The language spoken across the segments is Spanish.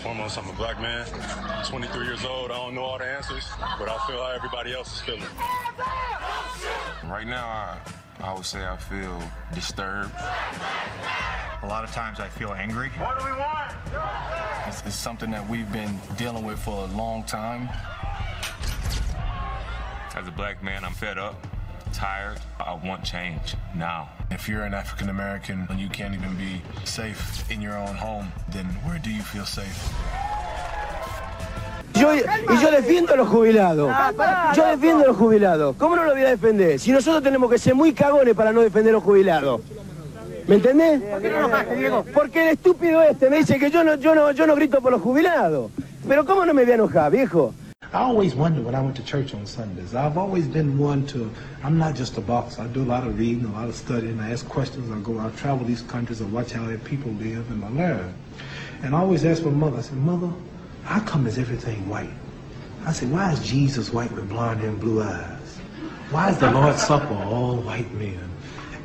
and foremost, I'm a black man, 23 years old. I don't know all the answers, but I feel how everybody else is feeling. Right now, I, I would say I feel disturbed. A lot of times I feel angry. What do we want? It's, it's something that we've been dealing with for a long time. As a black man, I'm fed up, tired. I want change now. If you're an African American and you can't even be safe in your own home, then where do you feel safe? Yo, y yo defiendo a los jubilados. Yo defiendo a los jubilados. ¿Cómo no lo voy a defender? Si nosotros tenemos que ser muy cagones para no defender a los jubilados. ¿Me entendés? Porque el estúpido este me dice que yo no, yo no, yo no grito por los jubilados. Pero ¿cómo no me voy a enojar, viejo? I always wonder when I went to church on Sundays. I've always been one to, I'm not just a boxer. I do a lot of reading, a lot of studying. I ask questions. I go, I travel these countries. I watch how their people live and I learn. And I always ask my mother, I said, Mother, how come is everything white? I said, why is Jesus white with blonde hair and blue eyes? Why is the Lord's Supper all white men?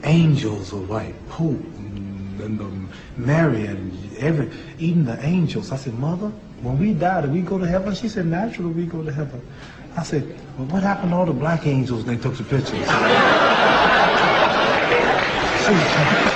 Angels are white, Pope and, and Mary and every, even the angels. I said, Mother, when we die, do we go to heaven? She said, naturally we go to heaven. I said, well, what happened to all the black angels they took the pictures?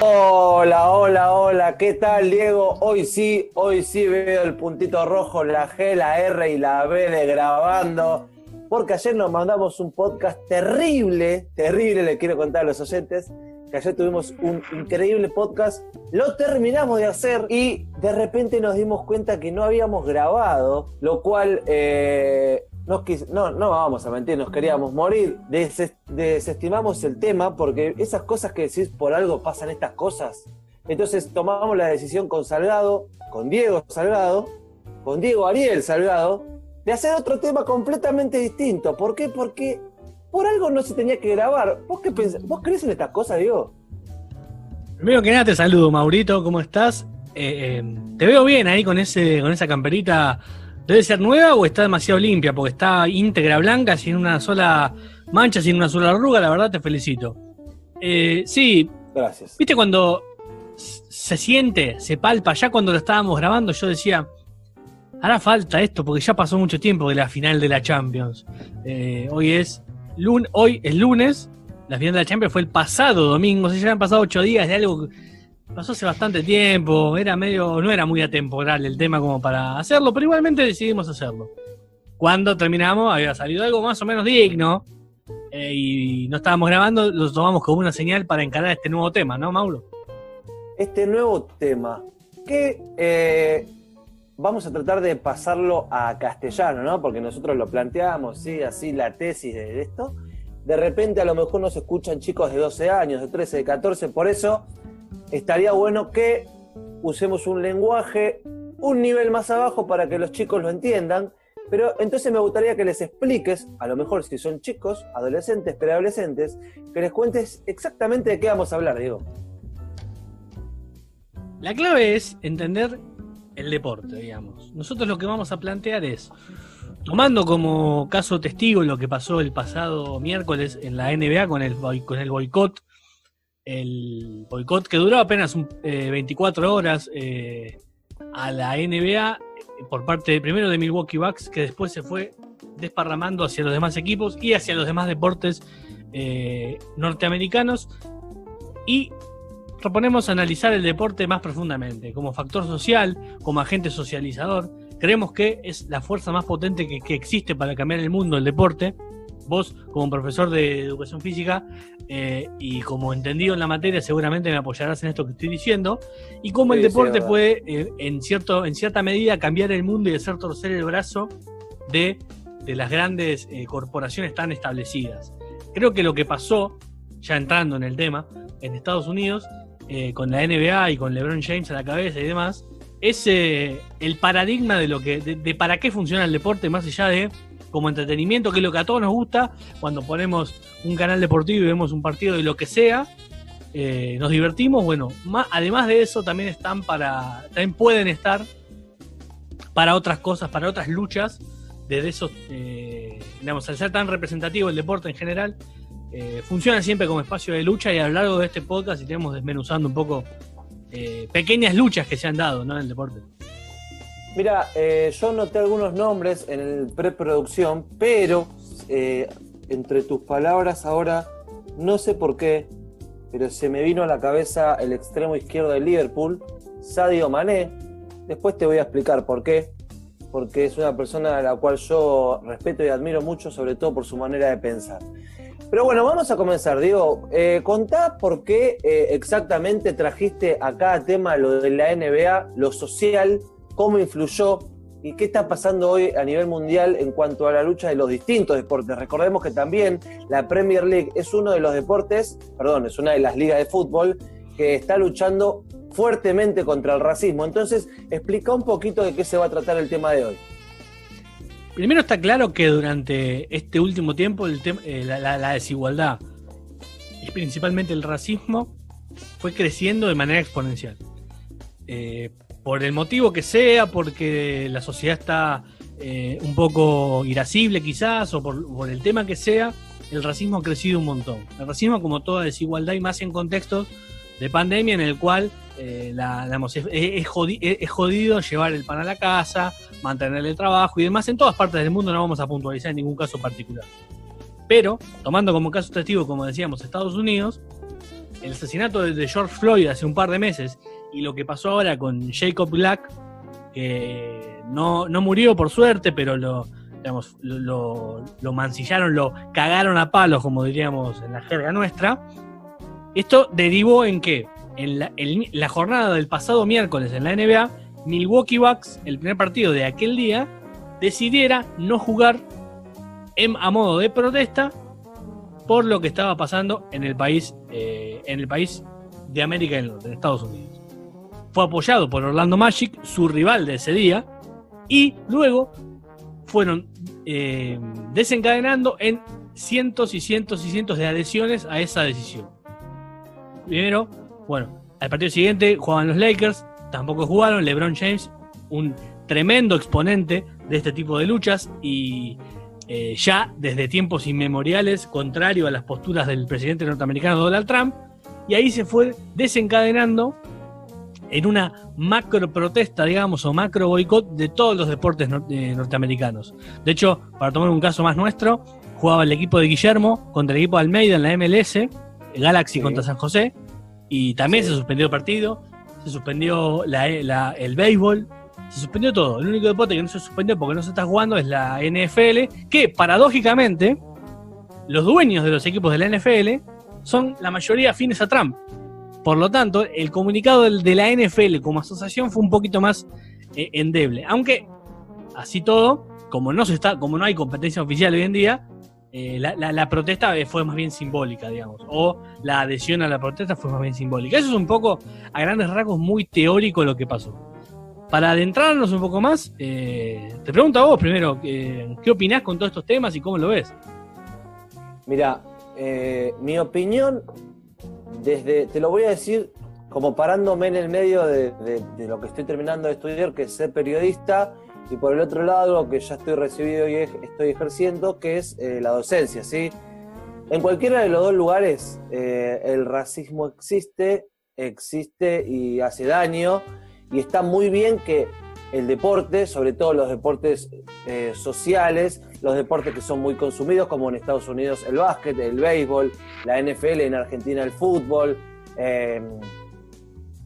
Hola, hola, hola, ¿qué tal Diego? Hoy sí, hoy sí veo el puntito rojo, la G, la R y la B de grabando, porque ayer nos mandamos un podcast terrible, terrible, le quiero contar a los oyentes, que ayer tuvimos un increíble podcast, lo terminamos de hacer y de repente nos dimos cuenta que no habíamos grabado, lo cual eh, nos no, no vamos a mentir, nos queríamos morir, Des- desestimamos el tema porque esas cosas que decís por algo pasan estas cosas. Entonces tomamos la decisión con Salgado, con Diego Salgado, con Diego Ariel Salgado, de hacer otro tema completamente distinto. ¿Por qué? Porque por algo no se tenía que grabar. ¿Vos, qué pensás? ¿Vos crees en estas cosas, Diego? Primero que nada te saludo, Maurito, ¿cómo estás? Eh, eh, te veo bien ahí con ese, con esa camperita. ¿Debe ser nueva o está demasiado limpia? Porque está íntegra blanca, sin una sola mancha, sin una sola arruga, la verdad te felicito. Eh, sí, Gracias. viste cuando se siente, se palpa, ya cuando lo estábamos grabando yo decía, hará falta esto porque ya pasó mucho tiempo de la final de la Champions. Hoy es hoy es lunes, la final de la Champions fue el pasado domingo, o sea, ya han pasado ocho días de algo que pasó hace bastante tiempo, era medio, no era muy atemporal el tema como para hacerlo, pero igualmente decidimos hacerlo. Cuando terminamos había salido algo más o menos digno eh, y no estábamos grabando, lo tomamos como una señal para encarar este nuevo tema, ¿no, Mauro? Este nuevo tema, que eh, vamos a tratar de pasarlo a castellano, ¿no? Porque nosotros lo planteamos, ¿sí? Así la tesis de esto. De repente a lo mejor nos escuchan chicos de 12 años, de 13, de 14, por eso estaría bueno que usemos un lenguaje un nivel más abajo para que los chicos lo entiendan. Pero entonces me gustaría que les expliques, a lo mejor si son chicos, adolescentes, preadolescentes, que les cuentes exactamente de qué vamos a hablar, Diego. La clave es entender el deporte, digamos. Nosotros lo que vamos a plantear es, tomando como caso testigo lo que pasó el pasado miércoles en la NBA con el, con el boicot, el boicot que duró apenas un- eh, 24 horas eh, a la NBA eh, por parte primero de Milwaukee Bucks, que después se fue desparramando hacia los demás equipos y hacia los demás deportes eh, norteamericanos. Y proponemos analizar el deporte más profundamente, como factor social, como agente socializador. Creemos que es la fuerza más potente que, que existe para cambiar el mundo, el deporte. Vos, como profesor de educación física eh, y como entendido en la materia, seguramente me apoyarás en esto que estoy diciendo. Y cómo el Sí, deporte puede, eh, en, cierto, en cierta medida, cambiar el mundo y hacer torcer el brazo de, de las grandes eh, corporaciones tan establecidas. Creo que lo que pasó, ya entrando en el tema, en Estados Unidos, eh, con la NBA y con LeBron James a la cabeza y demás, es eh, el paradigma de lo que, de, para qué funciona el deporte, más allá de como entretenimiento, que es lo que a todos nos gusta, cuando ponemos un canal deportivo y vemos un partido de lo que sea, eh, nos divertimos, bueno, ma- además de eso también están para, también pueden estar para otras cosas, para otras luchas, desde esos, eh, digamos, al ser tan representativo el deporte en general, eh, funciona siempre como espacio de lucha y a lo largo de este podcast iremos desmenuzando un poco eh, pequeñas luchas que se han dado en el deporte. Mira, eh, yo noté algunos nombres en el preproducción, pero eh, entre tus palabras ahora, no sé por qué, pero se me vino a la cabeza el extremo izquierdo de Liverpool, Sadio Mané. Después te voy a explicar por qué. Porque es una persona a la cual yo respeto y admiro mucho, sobre todo por su manera de pensar. Pero bueno, vamos a comenzar. Diego, eh, contá por qué eh, exactamente trajiste a cada tema lo de la NBA, lo social, cómo influyó y qué está pasando hoy a nivel mundial en cuanto a la lucha de los distintos deportes. Recordemos que también la Premier League es uno de los deportes, perdón, es una de las ligas de fútbol que está luchando fuertemente contra el racismo. Entonces, explica un poquito de qué se va a tratar el tema de hoy. Primero está claro que durante este último tiempo el tem- eh, la, la- desigualdad y principalmente el racismo fue creciendo de manera exponencial. Eh, por el motivo que sea, porque la sociedad está eh, un poco irascible quizás, o por, por el tema que sea, el racismo ha crecido un montón. El racismo como toda desigualdad y más en contextos de pandemia en el cual eh, es, es jodi- es- es jodido llevar el pan a la casa, mantener el trabajo y demás. En todas partes del mundo no vamos a puntualizar en ningún caso particular. Pero, tomando como caso testigo, como decíamos, Estados Unidos, el asesinato de George Floyd hace un par de meses y lo que pasó ahora con Jacob Black, que no, no murió por suerte, pero lo, digamos, lo mancillaron, lo cagaron a palos, como diríamos en la jerga nuestra. Esto derivó en que en la, jornada del pasado miércoles en la NBA, Milwaukee Bucks, el primer partido de aquel día, decidiera no jugar en- a modo de protesta por lo que estaba pasando en el país, eh, en el país de América del Norte, en Estados Unidos. Fue apoyado por Orlando Magic, su rival de ese día, y luego fueron eh, desencadenando en cientos y cientos y cientos de adhesiones a esa decisión. Primero, bueno, al partido siguiente jugaban los Lakers, tampoco jugaron, LeBron James, un tremendo exponente de este tipo de luchas y eh, ya desde tiempos inmemoriales, contrario a las posturas del presidente norteamericano Donald Trump, y ahí se fue desencadenando en una macro protesta, digamos, o macro boicot de todos los deportes eh, norteamericanos. De hecho, para tomar un caso más nuestro, jugaba el equipo de Guillermo contra el equipo de Almeida en la MLS, Galaxy Sí. contra San José, y también Sí. se suspendió el partido, se suspendió la- la- el béisbol, se suspendió todo. El único deporte que no se suspendió porque no se está jugando es la NFL, que paradójicamente los dueños de los equipos de la NFL son la mayoría afines a Trump. Por lo tanto, el comunicado de la NFL como asociación fue un poquito más eh, endeble. Aunque, así todo, como no se está, como no hay competencia oficial hoy en día, eh, la, protesta eh, fue más bien simbólica, digamos. O la adhesión a la protesta fue más bien simbólica. Eso es un poco, a grandes rasgos, muy teórico lo que pasó. Para adentrarnos un poco más, eh, te pregunto a vos primero, ¿qué opinás con todos estos temas y cómo lo ves? Mira, mi opinión, desde, te lo voy a decir como parándome en el medio de lo que estoy terminando de estudiar, que es ser periodista, y por el otro lado, que ya estoy recibido y estoy ejerciendo, que es eh, la docencia, ¿sí? En cualquiera de los dos lugares, eh, el racismo existe, existe y hace daño, y está muy bien que el deporte, sobre todo los deportes eh, sociales, los deportes que son muy consumidos, como en Estados Unidos el básquet, el béisbol, la NFL, en Argentina el fútbol. eh,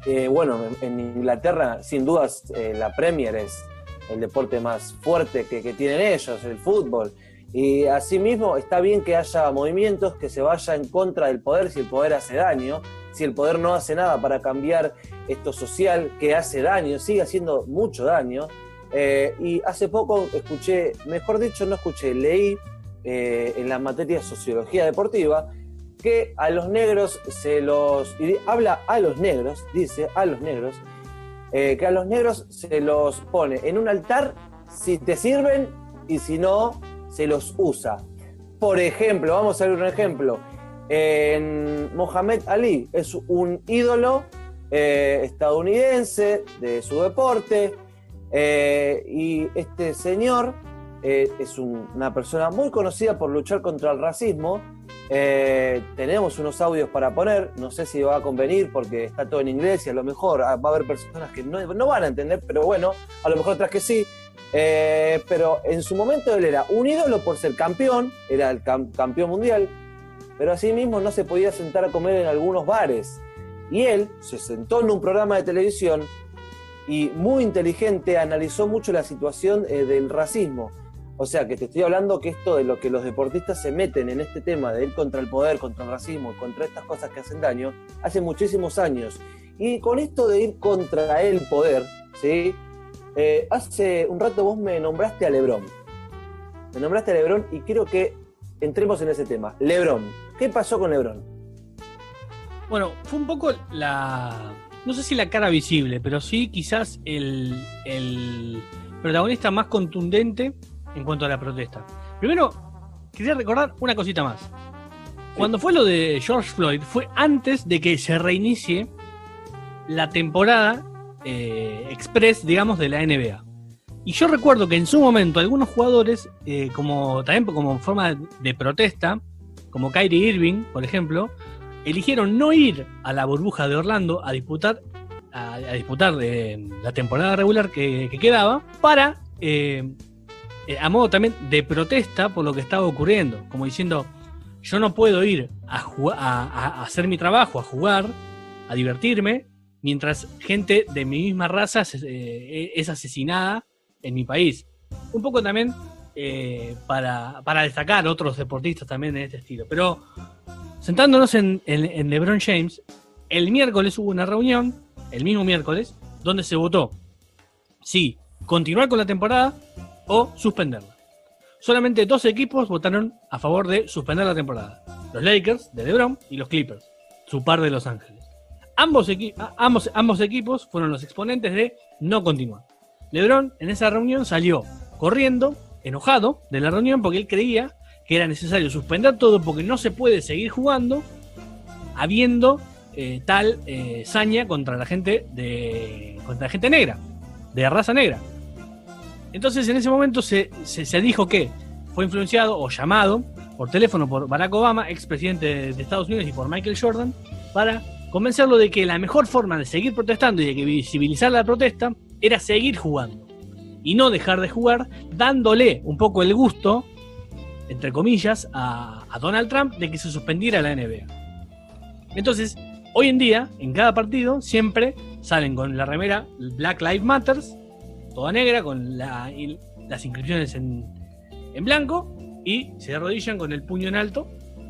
eh, bueno, en, Inglaterra, sin dudas, la Premier es el deporte más fuerte que, tienen ellos, el fútbol. Y asimismo, está bien que haya movimientos que se vaya en contra del poder si el poder hace daño, si el poder no hace nada para cambiar esto social que hace daño, sigue haciendo mucho daño. Eh, y hace poco escuché, mejor dicho, no escuché, leí eh, en la materia de sociología deportiva que a los negros se los. y habla a los negros, dice a los negros, eh, que a los negros se los pone en un altar si te sirven y si no, se los usa. Por ejemplo, vamos a ver un ejemplo. En Mohamed Ali es un ídolo eh, estadounidense de su deporte eh, y este señor es un- una persona muy conocida por luchar contra el racismo Eh, tenemos unos audios para poner, no sé si va a convenir porque está todo en inglés y a lo mejor ah, va a haber personas que no, van a entender, pero bueno, a lo mejor otras que sí. Eh, pero en su momento él era un ídolo por ser campeón, era el cam- campeón mundial, pero asimismo no se podía sentar a comer en algunos bares. Y él se sentó en un programa de televisión y muy inteligente analizó mucho la situación eh, del racismo. O sea, que te estoy hablando que esto de lo que los deportistas se meten en este tema de ir contra el poder, contra el racismo, contra estas cosas que hacen daño, hace muchísimos años. Y con esto de ir contra el poder, ¿sí? Eh, hace un rato vos me nombraste a Lebron. Me nombraste a Lebron y quiero que entremos en ese tema. Lebron, ¿qué pasó con Lebron? Bueno, fue un poco la. No sé si la cara visible, pero sí quizás el, el protagonista más contundente en cuanto a la protesta. Primero, quería recordar una cosita más. Cuando fue lo de George Floyd, fue antes de que se reinicie la temporada eh, express, digamos, de la NBA. Y yo recuerdo que en su momento algunos jugadores, eh, como también como forma de protesta, como Kyrie Irving, por ejemplo, eligieron no ir a la burbuja de Orlando a disputar a, a disputar eh, la temporada regular que, que quedaba para eh, eh, a modo también de protesta por lo que estaba ocurriendo, como diciendo yo no puedo ir a, a, hacer mi trabajo, a jugar, a divertirme, mientras gente de mi misma raza es, eh, es asesinada en mi país. Un poco también eh, para, destacar otros deportistas también de este estilo. Pero sentándonos en, en, en LeBron James, el miércoles hubo una reunión, el mismo miércoles, donde se votó si continuar con la temporada o suspenderla. Solamente dos equipos votaron a favor de suspender la temporada. Los Lakers de LeBron y los Clippers, su par de Los Ángeles. Ambos, equipos fueron los exponentes de no continuar. LeBron en esa reunión salió corriendo, enojado de la reunión porque él creía que era necesario suspender todo porque no se puede seguir jugando habiendo eh, tal eh, saña contra la gente de contra la gente negra, de raza negra. Entonces en ese momento se, se, se dijo que fue influenciado o llamado por teléfono por Barack Obama, expresidente de, de Estados Unidos, y por Michael Jordan, para convencerlo de que la mejor forma de seguir protestando y de visibilizar la protesta era seguir jugando y no dejar de jugar, dándole un poco el gusto, entre comillas, a, a Donald Trump de que se suspendiera la NBA. Entonces, hoy en día, en cada partido, siempre salen con la remera Black Lives Matters, toda negra, con la- las inscripciones en, en blanco, y se arrodillan con el puño en alto,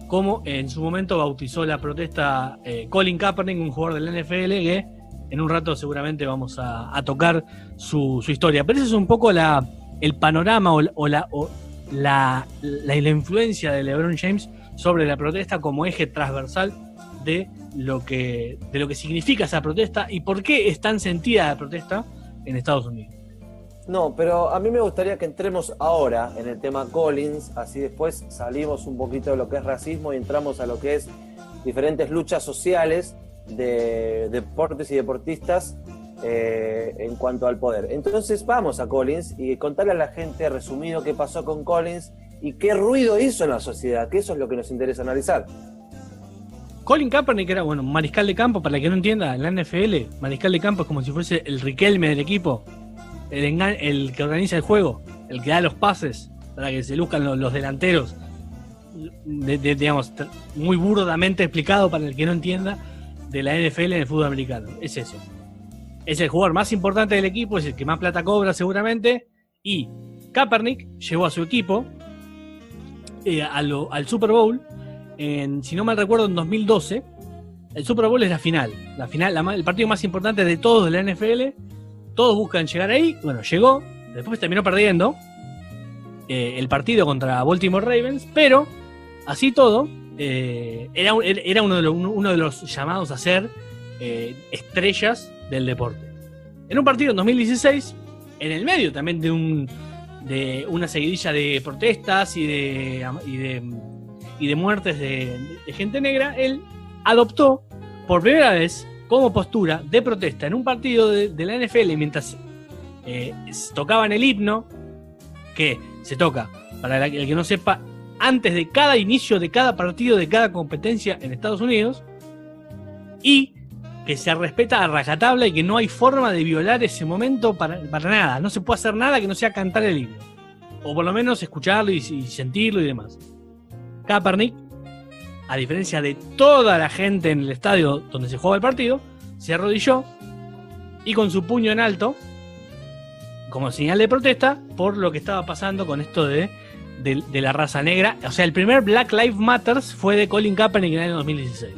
como en su momento bautizó la protesta eh, Colin Kaepernick, un jugador del NFL, que en un rato seguramente vamos a, tocar su, historia. Pero ese es un poco el panorama o, la- influencia de LeBron James sobre la protesta como eje transversal de lo que significa esa protesta y por qué es tan sentida la protesta en Estados Unidos. No, pero a mí me gustaría que entremos ahora en el tema Collins, así después salimos un poquito de lo que es racismo y entramos a lo que es diferentes luchas sociales de deportes y deportistas eh, en cuanto al poder. Entonces vamos a Collins y contarle a la gente resumido qué pasó con Collins y qué ruido hizo en la sociedad, que eso es lo que nos interesa analizar. Colin Kaepernick era, bueno, mariscal de campo, para que no entienda, en la NFL, mariscal de campo es como si fuese el Riquelme del equipo, el, que organiza el juego, el que da los pases para que se luzcan los, delanteros. De- de- digamos, muy burdamente explicado para el que no entienda de la NFL en el fútbol americano. Es eso. Es el jugador más importante del equipo, es el que más plata cobra seguramente. Y Kaepernick llevó a su equipo eh, al Super Bowl en, si no mal recuerdo, en 2012. El Super Bowl es la final. La final, el partido más importante de todos de la NFL. Todos buscan llegar ahí. Bueno, llegó. Después terminó perdiendo eh, el partido contra Baltimore Ravens. Pero, así todo, eh, era, era uno, de los, uno de los llamados a ser eh, estrellas del deporte. En un partido en 2016, en el medio también de un de una seguidilla de protestas y de, y de y de muertes de, de gente negra, él adoptó por primera vez como postura de protesta en un partido de, la NFL mientras eh, tocaban el himno, que se toca, para el que no sepa, antes de cada inicio de cada partido de cada competencia en Estados Unidos y que se respeta a rajatabla y que no hay forma de violar ese momento para, para nada. No se puede hacer nada que no sea cantar el himno. O por lo menos escucharlo y, y sentirlo y demás. Kaepernick, a diferencia de toda la gente en el estadio donde se jugaba el partido, se arrodilló y con su puño en alto, como señal de protesta, por lo que estaba pasando con esto de, de, la raza negra. O sea, el primer Black Lives Matters fue de Colin Kaepernick en el año 2016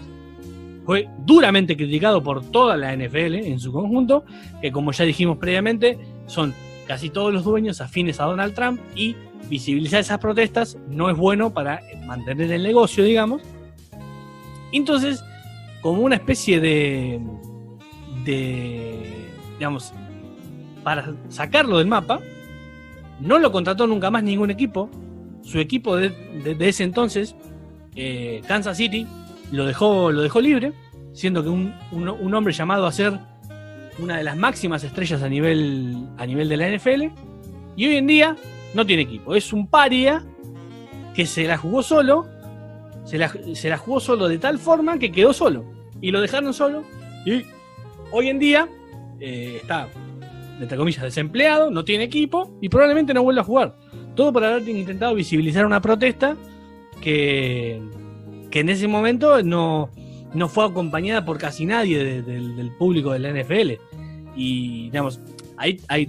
fue duramente criticado por toda la NFL en su conjunto, que como ya dijimos previamente, son casi todos los dueños afines a Donald Trump y visibilizar esas protestas no es bueno para mantener el negocio, digamos. Entonces, como una especie de, digamos, para sacarlo del mapa, no lo contrató nunca más ningún equipo. Su equipo de, ese entonces, eh, Kansas City, lo dejó, lo dejó libre, siendo que un, hombre llamado a ser una de las máximas estrellas a nivel, a nivel de la NFL, y hoy en día no tiene equipo. Es un paria que se la jugó solo, se la, jugó solo de tal forma que quedó solo, y lo dejaron solo, y hoy en día eh, está, entre comillas, desempleado, no tiene equipo, y probablemente no vuelva a jugar. Todo por haber intentado visibilizar una protesta que que en ese momento no, no fue acompañada por casi nadie de, de, del público de la NFL. Y digamos, ahí, ahí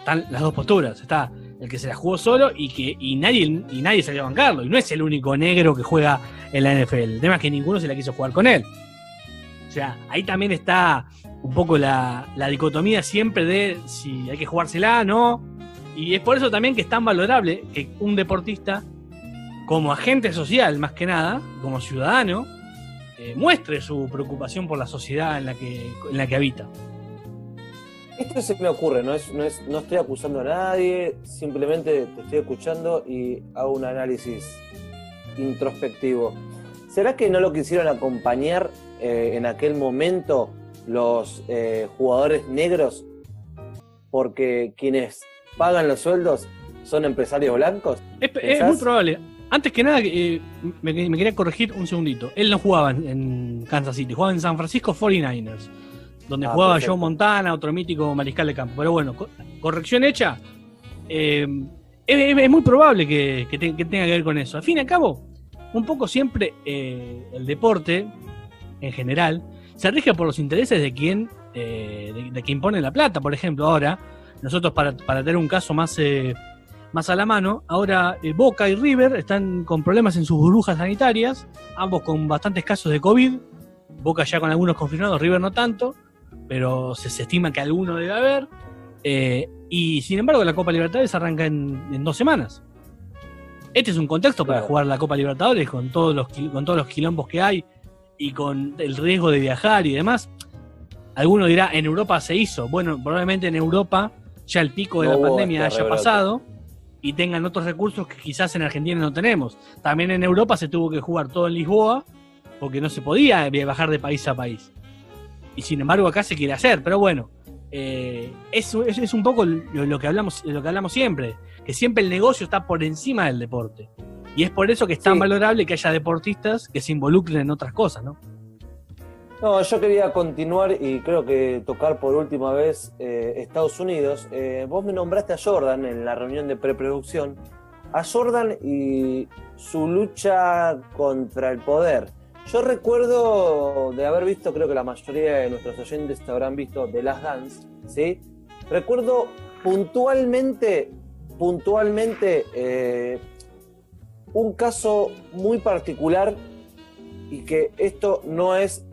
están las dos posturas. Está el que se la jugó solo y que y nadie, y nadie salió a bancarlo. Y no es el único negro que juega en la NFL. El tema es que ninguno se la quiso jugar con él. O sea, ahí también está un poco la, la dicotomía siempre de si hay que jugársela, no. Y es por eso también que es tan valorable que un deportista como agente social, más que nada, como ciudadano, eh, muestre su preocupación por la sociedad en la que, en la que habita. Esto se me ocurre, no, es, no, es, no estoy acusando a nadie, simplemente te estoy escuchando y hago un análisis introspectivo. ¿Será que no lo quisieron acompañar eh, en aquel momento los eh, jugadores negros? Porque quienes pagan los sueldos son empresarios blancos. Es, es muy probable. Antes que nada, eh, me, me, quería corregir un segundito. Él no jugaba en Kansas City, jugaba en San Francisco 49ers, donde ah, jugaba perfecto. Joe Montana, otro mítico mariscal de campo. Pero bueno, co corrección hecha. Eh, es, es, muy probable que, que, te, que, tenga que ver con eso. Al fin y al cabo, un poco siempre eh, el deporte, en general, se rige por los intereses de quien, eh, de, de, quien pone la plata. Por ejemplo, ahora, nosotros para, para tener un caso más eh, más a la mano. Ahora Boca y River están con problemas en sus burbujas sanitarias, ambos con bastantes casos de COVID. Boca ya con algunos confirmados, River no tanto, pero se, se estima que alguno debe haber. Eh, y sin embargo, la Copa Libertadores arranca en, en, dos semanas. Este es un contexto para jugar la Copa Libertadores con todos, los, con todos los quilombos que hay y con el riesgo de viajar y demás. Alguno dirá, en Europa se hizo. Bueno, probablemente en Europa ya el pico de no, la pandemia haya pasado y tengan otros recursos que quizás en Argentina no tenemos. También en Europa se tuvo que jugar todo en Lisboa porque no se podía bajar de país a país. Y sin embargo acá se quiere hacer, pero bueno, eh, eso es, es, un poco lo, lo, que hablamos, lo que hablamos siempre, que siempre el negocio está por encima del deporte. Y es por eso que es tan sí. valorable que haya deportistas que se involucren en otras cosas, ¿no? No, yo quería continuar y creo que tocar por última vez eh, Estados Unidos. Eh, vos me nombraste a Jordan en la reunión de preproducción. A Jordan y su lucha contra el poder. Yo recuerdo de haber visto, creo que la mayoría de nuestros oyentes habrán visto The Last Dance, ¿sí? Recuerdo puntualmente, puntualmente, eh, un caso muy particular y que esto no es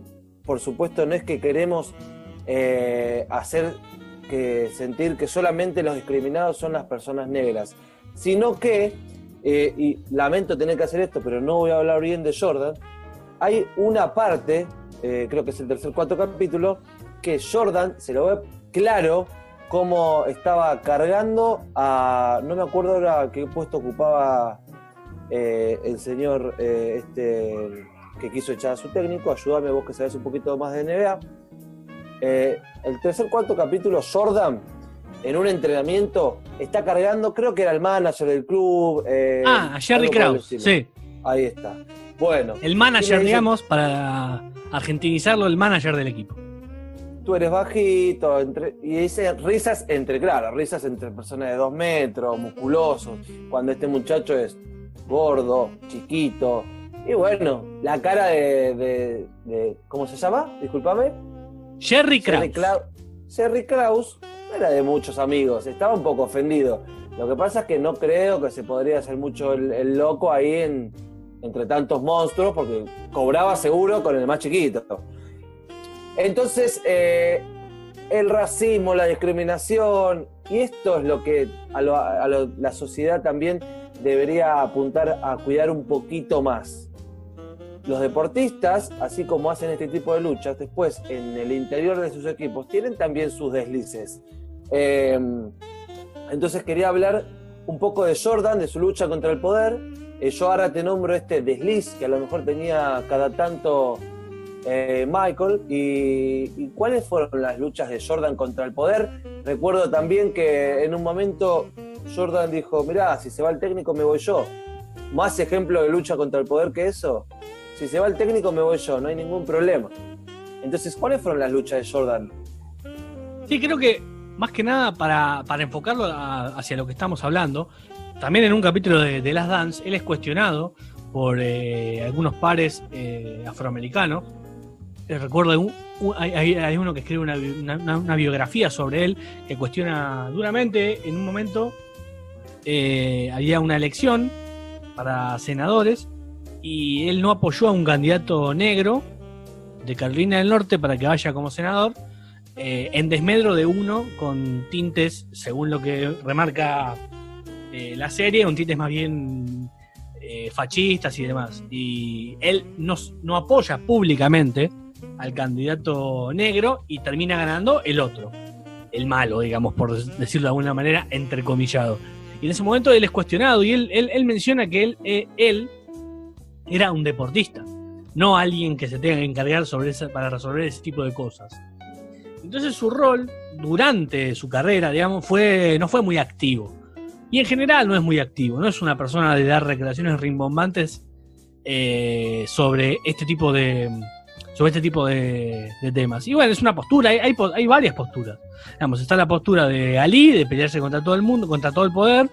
por supuesto, no es que queremos eh, hacer que sentir que solamente los discriminados son las personas negras, sino que, eh, y lamento tener que hacer esto, pero no voy a hablar bien de Jordan, hay una parte, eh, creo que es el tercer cuarto capítulo, que Jordan se lo ve claro cómo estaba cargando a, no me acuerdo ahora qué puesto ocupaba eh, el señor este que quiso echar a su técnico, ayúdame vos que sabes un poquito más de NBA. Eh, el tercer cuarto capítulo, Jordan en un entrenamiento está cargando, creo que era el manager del club. eh, Ah, a Jerry Krause, sí. Ahí está. Bueno. El manager, digamos, para argentinizarlo, el manager del equipo. Tú eres bajito, entre- y dice risas entre, claro, risas entre personas de dos metros, musculosos, cuando este muchacho es gordo, chiquito. Y bueno, la cara de, de- de- ¿cómo se llama? Discúlpame. Jerry Krause. Jerry no era de muchos amigos, estaba un poco ofendido. Lo que pasa es que no creo que se podría hacer mucho el, el loco ahí en- entre tantos monstruos, porque cobraba seguro con el más chiquito. Entonces, eh, el racismo, la discriminación, y esto es lo que a lo- la sociedad también debería apuntar a cuidar un poquito más. Los deportistas, así como hacen este tipo de luchas, después en el interior de sus equipos tienen también sus deslices. Eh, entonces quería hablar un poco de Jordan, de su lucha contra el poder. Eh, yo ahora te nombro este desliz que a lo mejor tenía cada tanto eh, Michael. Y, cuáles fueron las luchas de Jordan contra el poder? Recuerdo también que en un momento Jordan dijo, mirá, si se va el técnico me voy yo. Más ejemplo de lucha contra el poder que eso. Si se va el técnico me voy yo, no hay ningún problema. Entonces, ¿cuáles fueron las luchas de Jordan? Sí, creo que más que nada para, para enfocarlo hacia lo que estamos hablando, también en un capítulo de, Las Dance, él es cuestionado por eh, algunos pares eh, afroamericanos. Eh, recuerdo, hay, uno que escribe una, bi- una- una- una biografía sobre él que cuestiona duramente, en un momento eh, había una elección para senadores y él no apoyó a un candidato negro de Carolina del Norte para que vaya como senador en desmedro de uno con tintes, según lo que remarca eh, la serie, un tintes más bien eh, fascistas y demás. Y él no, no apoya públicamente al candidato negro y termina ganando el otro, el malo, digamos, por decirlo de alguna manera, entrecomillado. Y en ese momento él es cuestionado y él, él, él menciona que él, eh, él era un deportista, no alguien que se tenga que encargar sobre esa, para resolver ese tipo de cosas. Entonces su rol durante su carrera, digamos, fue, no fue muy activo. Y en general no es muy activo, no es una persona de dar recreaciones rimbombantes eh, sobre este tipo de sobre este tipo de, temas. Y bueno, es una postura, hay, hay, varias posturas. Digamos, está la postura de Ali, de pelearse contra todo el mundo, contra todo el poder,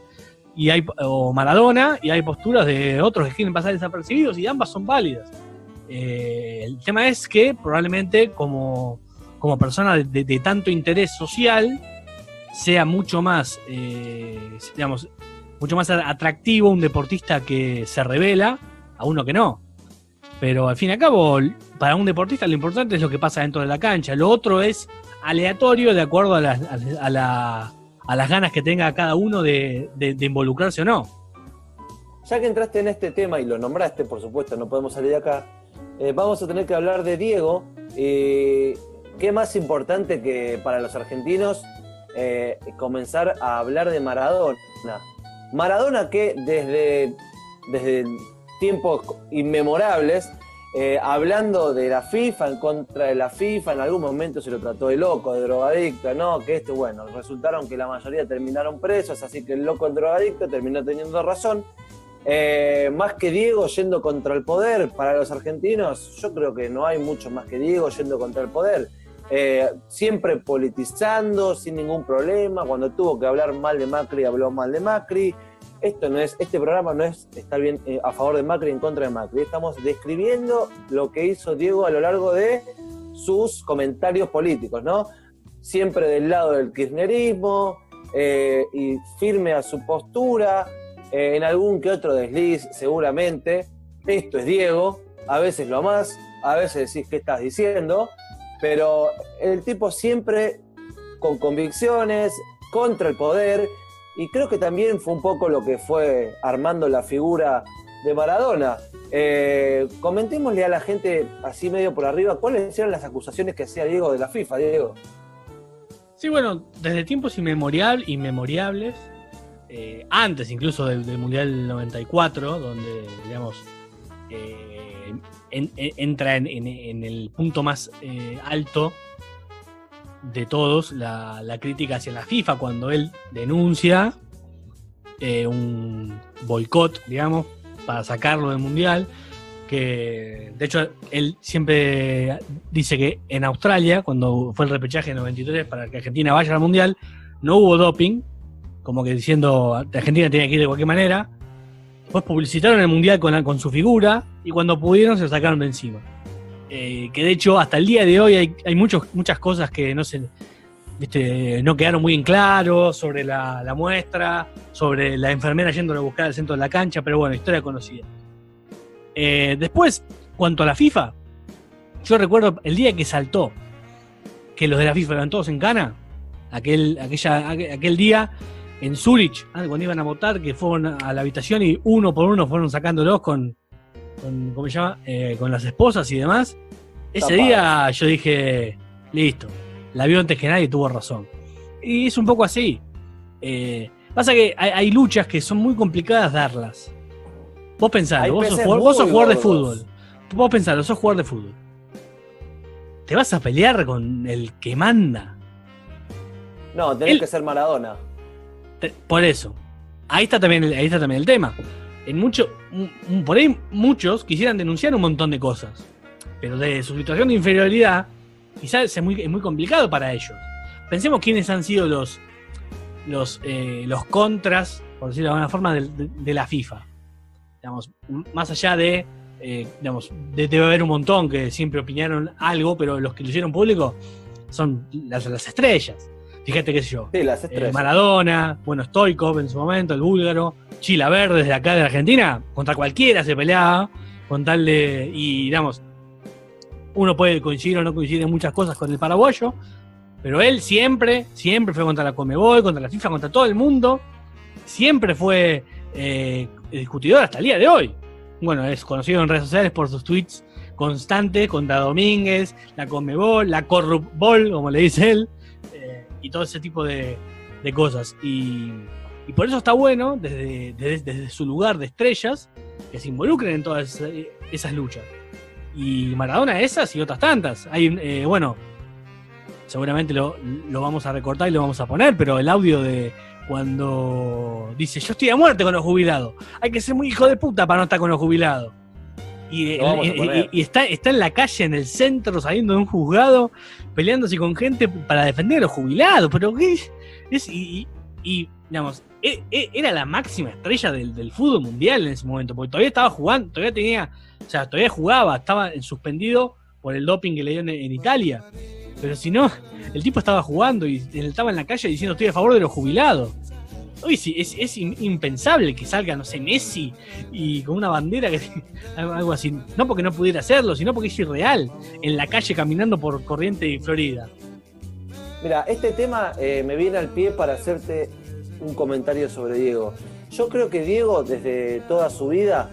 y hay, o Maradona, y hay posturas de otros que quieren pasar desapercibidos, y ambas son válidas. Eh, el tema es que probablemente como, como persona de- de tanto interés social, sea mucho más, eh, digamos, mucho más atractivo un deportista que se revela a uno que no. Pero al fin y al cabo, para un deportista lo importante es lo que pasa dentro de la cancha. Lo otro es aleatorio de acuerdo a las, la- ganas que tenga cada uno de involucrarse o no. Ya que entraste en este tema y lo nombraste, por supuesto, no podemos salir de acá, eh, vamos a tener que hablar de Diego. Eh, ¿Qué más importante que para los argentinos eh, comenzar a hablar de Maradona? Maradona que desde, desde tiempos inmemorables, eh, hablando de la FIFA, en contra de la FIFA, en algún momento se lo trató de loco, de drogadicto, no, que este, bueno, resultaron que la mayoría terminaron presos, así que el loco, el drogadicto, terminó teniendo razón. Eh, más que Diego yendo contra el poder para los argentinos, yo creo que no hay mucho más que Diego yendo contra el poder. Eh, siempre politizando, sin ningún problema. Cuando tuvo que hablar mal de Macri, habló mal de Macri. Esto no es, este programa no es estar bien eh, a favor de Macri en contra de Macri. Estamos describiendo lo que hizo Diego a lo largo de sus comentarios políticos, ¿no? Siempre del lado del kirchnerismo eh, y firme a su postura, en algún que otro desliz, seguramente. Esto es Diego, a veces lo amás, a veces decís qué estás diciendo, pero el tipo siempre con convicciones, contra el poder, y creo que también fue un poco lo que fue armando la figura de Maradona. Eh, comentémosle a la gente así medio por arriba cuáles eran las acusaciones que hacía Diego de la FIFA, Diego. Sí, bueno, desde tiempos inmemorial, inmemoriables, eh, antes incluso del, del Mundial 94, donde, digamos, eh, en- en- entra en, en- el punto más eh, alto de todos la, la crítica hacia la FIFA cuando él denuncia eh, un boicot, digamos, para sacarlo del mundial. Que de hecho él siempre dice que en Australia, cuando fue el repechaje en 93 para que Argentina vaya al mundial, no hubo doping, como que diciendo Argentina tenía que ir de cualquier manera. Después publicitaron el mundial con, su figura y cuando pudieron se lo sacaron de encima. Eh, que de hecho hasta el día de hoy hay, muchos, muchas cosas que no se viste, no quedaron muy en claro sobre la, muestra, sobre la enfermera yéndolo a buscar al centro de la cancha, pero bueno, historia conocida. Eh, después, cuanto a la FIFA, yo recuerdo el día que saltó que los de la FIFA eran todos en cana, aquel, aquella, aquel, aquel día en Zurich, ah, cuando iban a votar, que fueron a la habitación y uno por uno fueron sacándolos con, con ¿cómo se llama? Eh, con las esposas y demás. Ese día yo dije, listo, la vio antes que nadie tuvo razón. Y es un poco así. Eh, pasa que hay, hay luchas que son muy complicadas darlas. Vos pensalo, vos sos, jugador, vos sos muy jugador de fútbol. Vos pensalo, sos jugador de fútbol. Te vas a pelear con el que manda. No, tenés Él- que ser Maradona. Por eso. Ahí está también el, ahí está también el tema. En mucho, por ahí muchos quisieran denunciar un montón de cosas. Pero de su situación de inferioridad, quizás es muy, es muy complicado para ellos. Pensemos quiénes han sido los, los, eh, los contras, por decirlo de alguna forma, de, la FIFA. Digamos, más allá de, eh, digamos, de- debe haber un montón que siempre opinaron algo, pero los que lo hicieron público son las, las estrellas. Fíjate qué sé yo. Sí, las Eh. Maradona, bueno, Stoikov en su momento, el búlgaro, Chila Verde desde acá de Argentina, contra cualquiera se peleaba, con tal de. Y digamos, uno puede coincidir o no coincidir en muchas cosas con el paraguayo, pero él siempre, siempre fue contra la Comebol, contra la FIFA, contra todo el mundo, siempre fue eh, discutidor hasta el día de hoy. Bueno, es conocido en redes sociales por sus tweets constantes contra Domínguez, la Comebol, la Corrupbol, como le dice él, y todo ese tipo de, de cosas. Y, y por eso está bueno, desde, desde, desde su lugar de estrellas, que se involucren en todas esas, esas luchas. Y Maradona esas y otras tantas. Hay, eh, bueno, seguramente lo, lo vamos a recortar y lo vamos a poner, pero el audio de cuando dice, yo estoy a muerte con los jubilados. Hay que ser muy hijo de puta para no estar con los jubilados. Y está, está en la calle, en el centro, saliendo de un juzgado, peleándose con gente para defender a los jubilados. Pero ¿qué es? Y, y- digamos, e- e- era la máxima estrella del, fútbol mundial en ese momento, porque todavía estaba jugando, todavía tenía, o sea, todavía jugaba, estaba en suspendido por el doping que le dio en, en Italia. Pero si no, el tipo estaba jugando y estaba en la calle diciendo estoy a favor de los jubilados. Hoy sí, es, es im- impensable que salga, no sé, Messi y con una bandera, que algo así. No porque no pudiera hacerlo, sino porque es irreal. En la calle caminando por Corriente y Florida. Mira, este tema eh, me viene al pie para hacerte un comentario sobre Diego. Yo creo que Diego, desde toda su vida,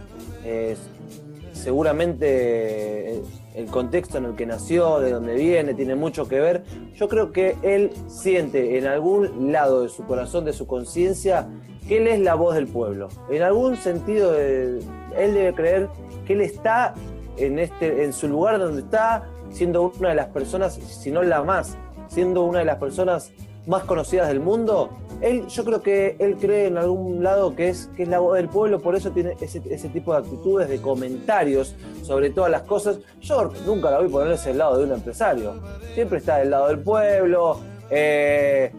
seguramente eh, el contexto en el que nació, de donde viene, tiene mucho que ver. Yo creo que él siente en algún lado de su corazón, de su conciencia, que él es la voz del pueblo. En algún sentido, eh, él debe creer que él está en, este, en su lugar donde está, siendo una de las personas, si no la más, siendo una de las personas más conocidas del mundo, él, yo creo que él cree en algún lado que es, que es la voz del pueblo, por eso tiene ese, ese tipo de actitudes, de comentarios sobre todas las cosas. Yo nunca la voy a ponerse del lado de un empresario. Siempre está del lado del pueblo. eh,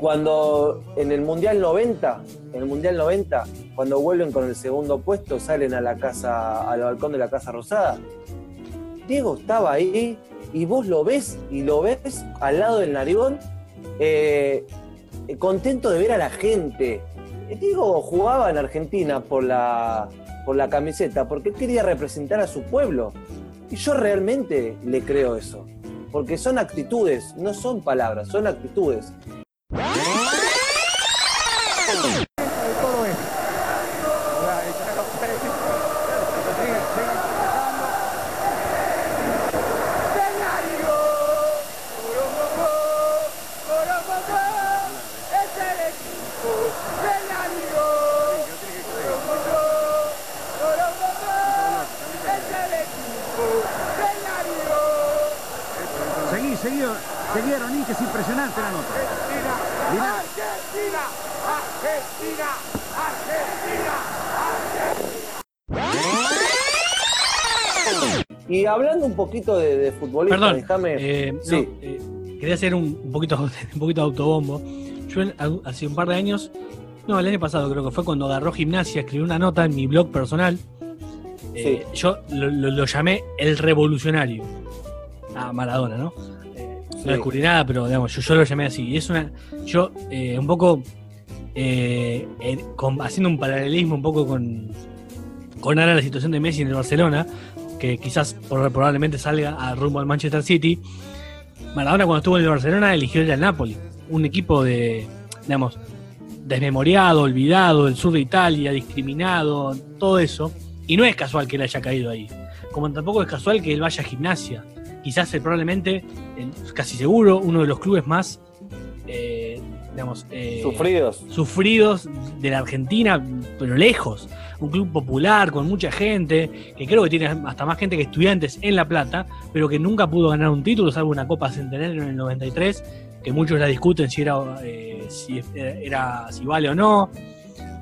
cuando en el Mundial 90, en el Mundial 90, cuando vuelven con el segundo puesto, salen a la casa, al balcón de la Casa Rosada. Diego estaba ahí y vos lo ves y lo ves al lado del narigón, eh, contento de ver a la gente. Diego jugaba en Argentina por la, por la camiseta, porque él quería representar a su pueblo. Y yo realmente le creo eso. Porque son actitudes, no son palabras, son actitudes. Poquito de, de futbolista, Perdón, déjame. eh, no, sí. eh, quería hacer un, un poquito, un poquito de autobombo. Yo en- hace un par de años, no, el año pasado creo que fue cuando agarró gimnasia, escribió una nota en mi blog personal. Eh, Yo lo, lo- lo llamé el revolucionario. A Maradona, ¿no? Sí. No descubrí nada, pero digamos, yo, yo lo llamé así. Y es una. Yo, un poco. con- haciendo un paralelismo un poco con. Con ahora la situación de Messi en el Barcelona, que quizás probablemente salga a rumbo al Manchester City. Maradona cuando estuvo en el Barcelona eligió ir al Napoli, un equipo de, digamos, desmemoriado, olvidado, del sur de Italia, discriminado, todo eso. Y no es casual que él haya caído ahí. Como tampoco es casual que él vaya a gimnasia. Quizás eh, probablemente, eh, casi seguro, uno de los clubes más, eh, digamos, eh, Sufridos. sufridos de la Argentina, pero lejos. Un club popular con mucha gente, que creo que tiene hasta más gente que estudiantes en La Plata, pero que nunca pudo ganar un título, salvo una Copa Centenario en el 93, que muchos la discuten si era, eh, si era si vale o no,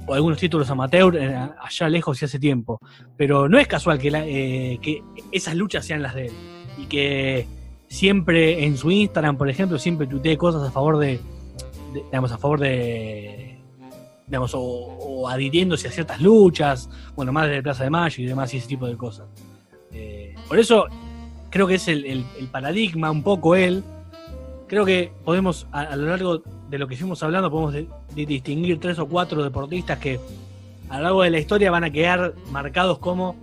o algunos títulos amateur eh, allá lejos y hace tiempo. Pero no es casual que, la- eh, que esas luchas sean las de él. Y que siempre en su Instagram, por ejemplo, siempre tuitee cosas a favor de- digamos, a favor de, digamos, o, o adhiriéndose a ciertas luchas, bueno, más de Plaza de Mayo y demás, y ese tipo de cosas. Eh, por eso creo que es el, paradigma un poco él. Creo que podemos, a, lo largo de lo que fuimos hablando, podemos de- de distinguir tres o cuatro deportistas que a lo largo de la historia van a quedar marcados como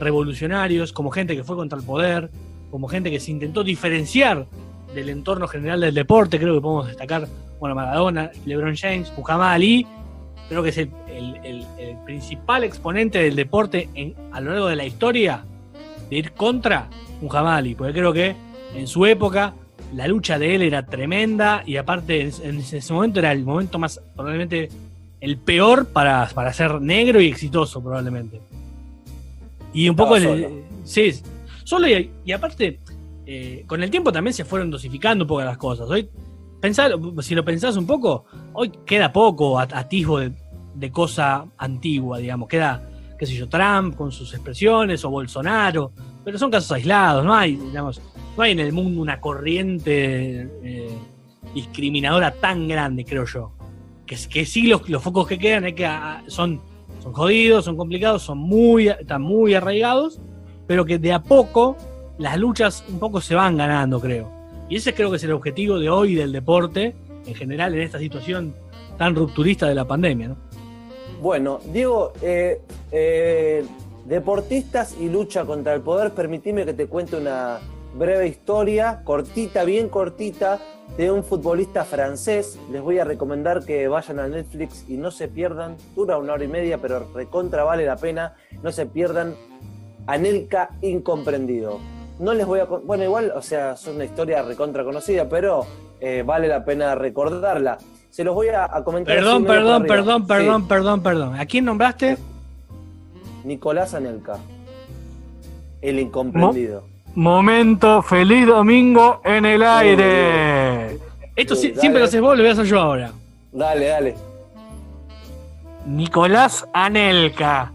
revolucionarios, como gente que fue contra el poder, como gente que se intentó diferenciar del entorno general del deporte. Creo que podemos destacar, bueno, Maradona, LeBron James, Muhammad Ali. Creo que es el, el- el- el principal exponente del deporte en- a lo largo de la historia de ir contra Muhammad Ali, porque creo que en su época la lucha de él era tremenda y aparte en, ese momento era el momento más, probablemente el peor para, para ser negro y exitoso probablemente. Y un poco... El- solo. sí, solo y, y aparte, eh, con el tiempo también se fueron dosificando un poco las cosas. Hoy, pensar, si lo pensás un poco, hoy queda poco at- atisbo de, cosa antigua, digamos. Queda, qué sé yo, Trump con sus expresiones o Bolsonaro, pero son casos aislados, no hay, digamos, no hay en el mundo una corriente eh, discriminadora tan grande, creo yo. Que, que sí los, los focos que quedan hay que, ah, son, son jodidos, son complicados, son muy, están muy arraigados, pero que de a poco las luchas un poco se van ganando, creo. Y ese creo que es el objetivo de hoy del deporte, en general, en esta situación tan rupturista de la pandemia, ¿no? Bueno, Diego, eh, eh, deportistas y lucha contra el poder, permitime que te cuente una breve historia, cortita, bien cortita, de un futbolista francés. Les voy a recomendar que vayan a Netflix y no se pierdan, dura una hora y media, pero recontra vale la pena, no se pierdan Anelka Incomprendido. No les voy a... Bueno, igual, o sea, es una historia recontra conocida, pero eh, vale la pena recordarla. Se los voy a, a comentar. Perdón, perdón, perdón, Sí. perdón, perdón, perdón. ¿A quién nombraste? Nicolás Anelka. El incomprendido. Momento feliz domingo en el aire. Esto sí- siempre lo haces vos, lo voy a hacer yo ahora. Dale, dale. Nicolás Anelka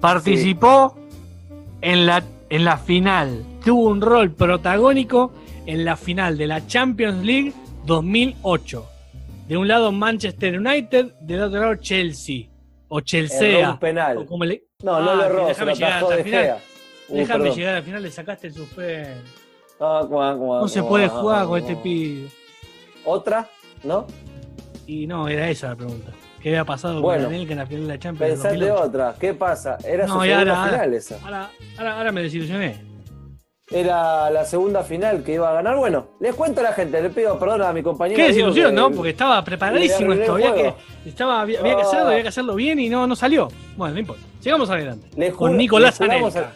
participó en, la, en la final. Tuvo un rol protagónico en la final de la Champions League 2008. De un lado Manchester United, del otro lado Chelsea. O Chelsea. un penal. o le- No, no Ah, lo déjame llegar hasta de final. Uh, Déjame perdón. llegar al final, le sacaste el suspenso. Ah, No se puede jugar con este pibe. ¿Otra? ¿No? Y no, era esa la pregunta. ¿Qué había pasado Bueno, con Anelka en la final de la Champions Pensate 2008? otra. ¿Qué pasa? Era No, su segunda ahora- final esa. Ahora, ahora, ahora me desilusioné. Era la segunda final que iba a ganar. Bueno, les cuento a la gente, le pido perdón a mi compañero. Qué desilusión, que- ¿no? Porque estaba preparadísimo esto. Había que, estaba, había, había que hacerlo, había que hacerlo bien y no, no salió. Bueno, no importa. Sigamos adelante. Con Nicolás le juramos Anelka.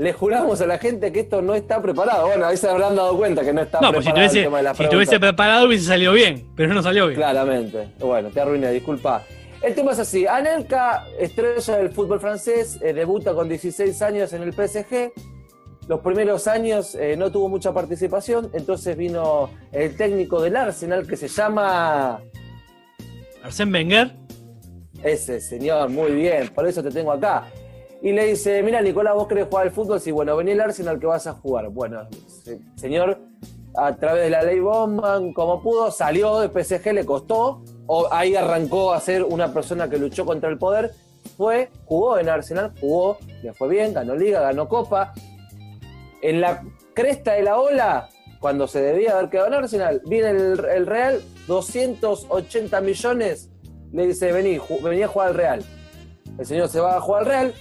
Le juramos a la gente que esto no está preparado. Bueno, ahí se habrán dado cuenta que no está No, pues si preparado el tuviese, tema de las si tuviese preparado hubiese salido bien, pero no salió bien. Claramente. Bueno, te arruiné, disculpa. El tema es así. Anelka, estrella del fútbol francés, eh, debuta con 16 años en el PSG. los primeros años eh, no tuvo mucha participación, entonces vino el técnico del Arsenal que se llama... Arsène Wenger. Ese señor, muy bien, por eso te tengo acá. Y le dice, mira Nicolás, vos querés jugar al fútbol, sí, bueno, vení al Arsenal que vas a jugar. Bueno, se- señor, a través de la ley Bowman, como pudo, salió de PSG, le costó, ahí arrancó a ser una persona que luchó contra el poder, fue, jugó en Arsenal, jugó, le fue bien, ganó liga, ganó copa. En la cresta de la ola, cuando se debía haber quedado en Arsenal, viene el, Real, 280 millones, le dice, vení, ju- vení a jugar al Real. El señor se va a jugar al Real,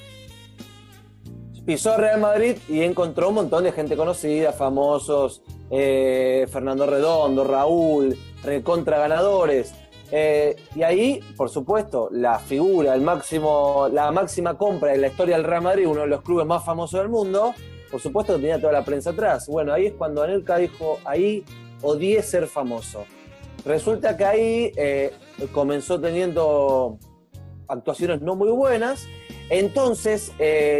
pisó Real Madrid y encontró un montón de gente conocida, famosos, eh, Fernando Redondo, Raúl, recontra ganadores. Eh, y ahí, por supuesto, la figura, el máximo, la máxima compra en la historia del Real Madrid, uno de los clubes más famosos del mundo, por supuesto tenía toda la prensa atrás. Bueno, ahí es cuando Anelka dijo, ahí odié ser famoso. Resulta que ahí eh, comenzó teniendo actuaciones no muy buenas, entonces eh,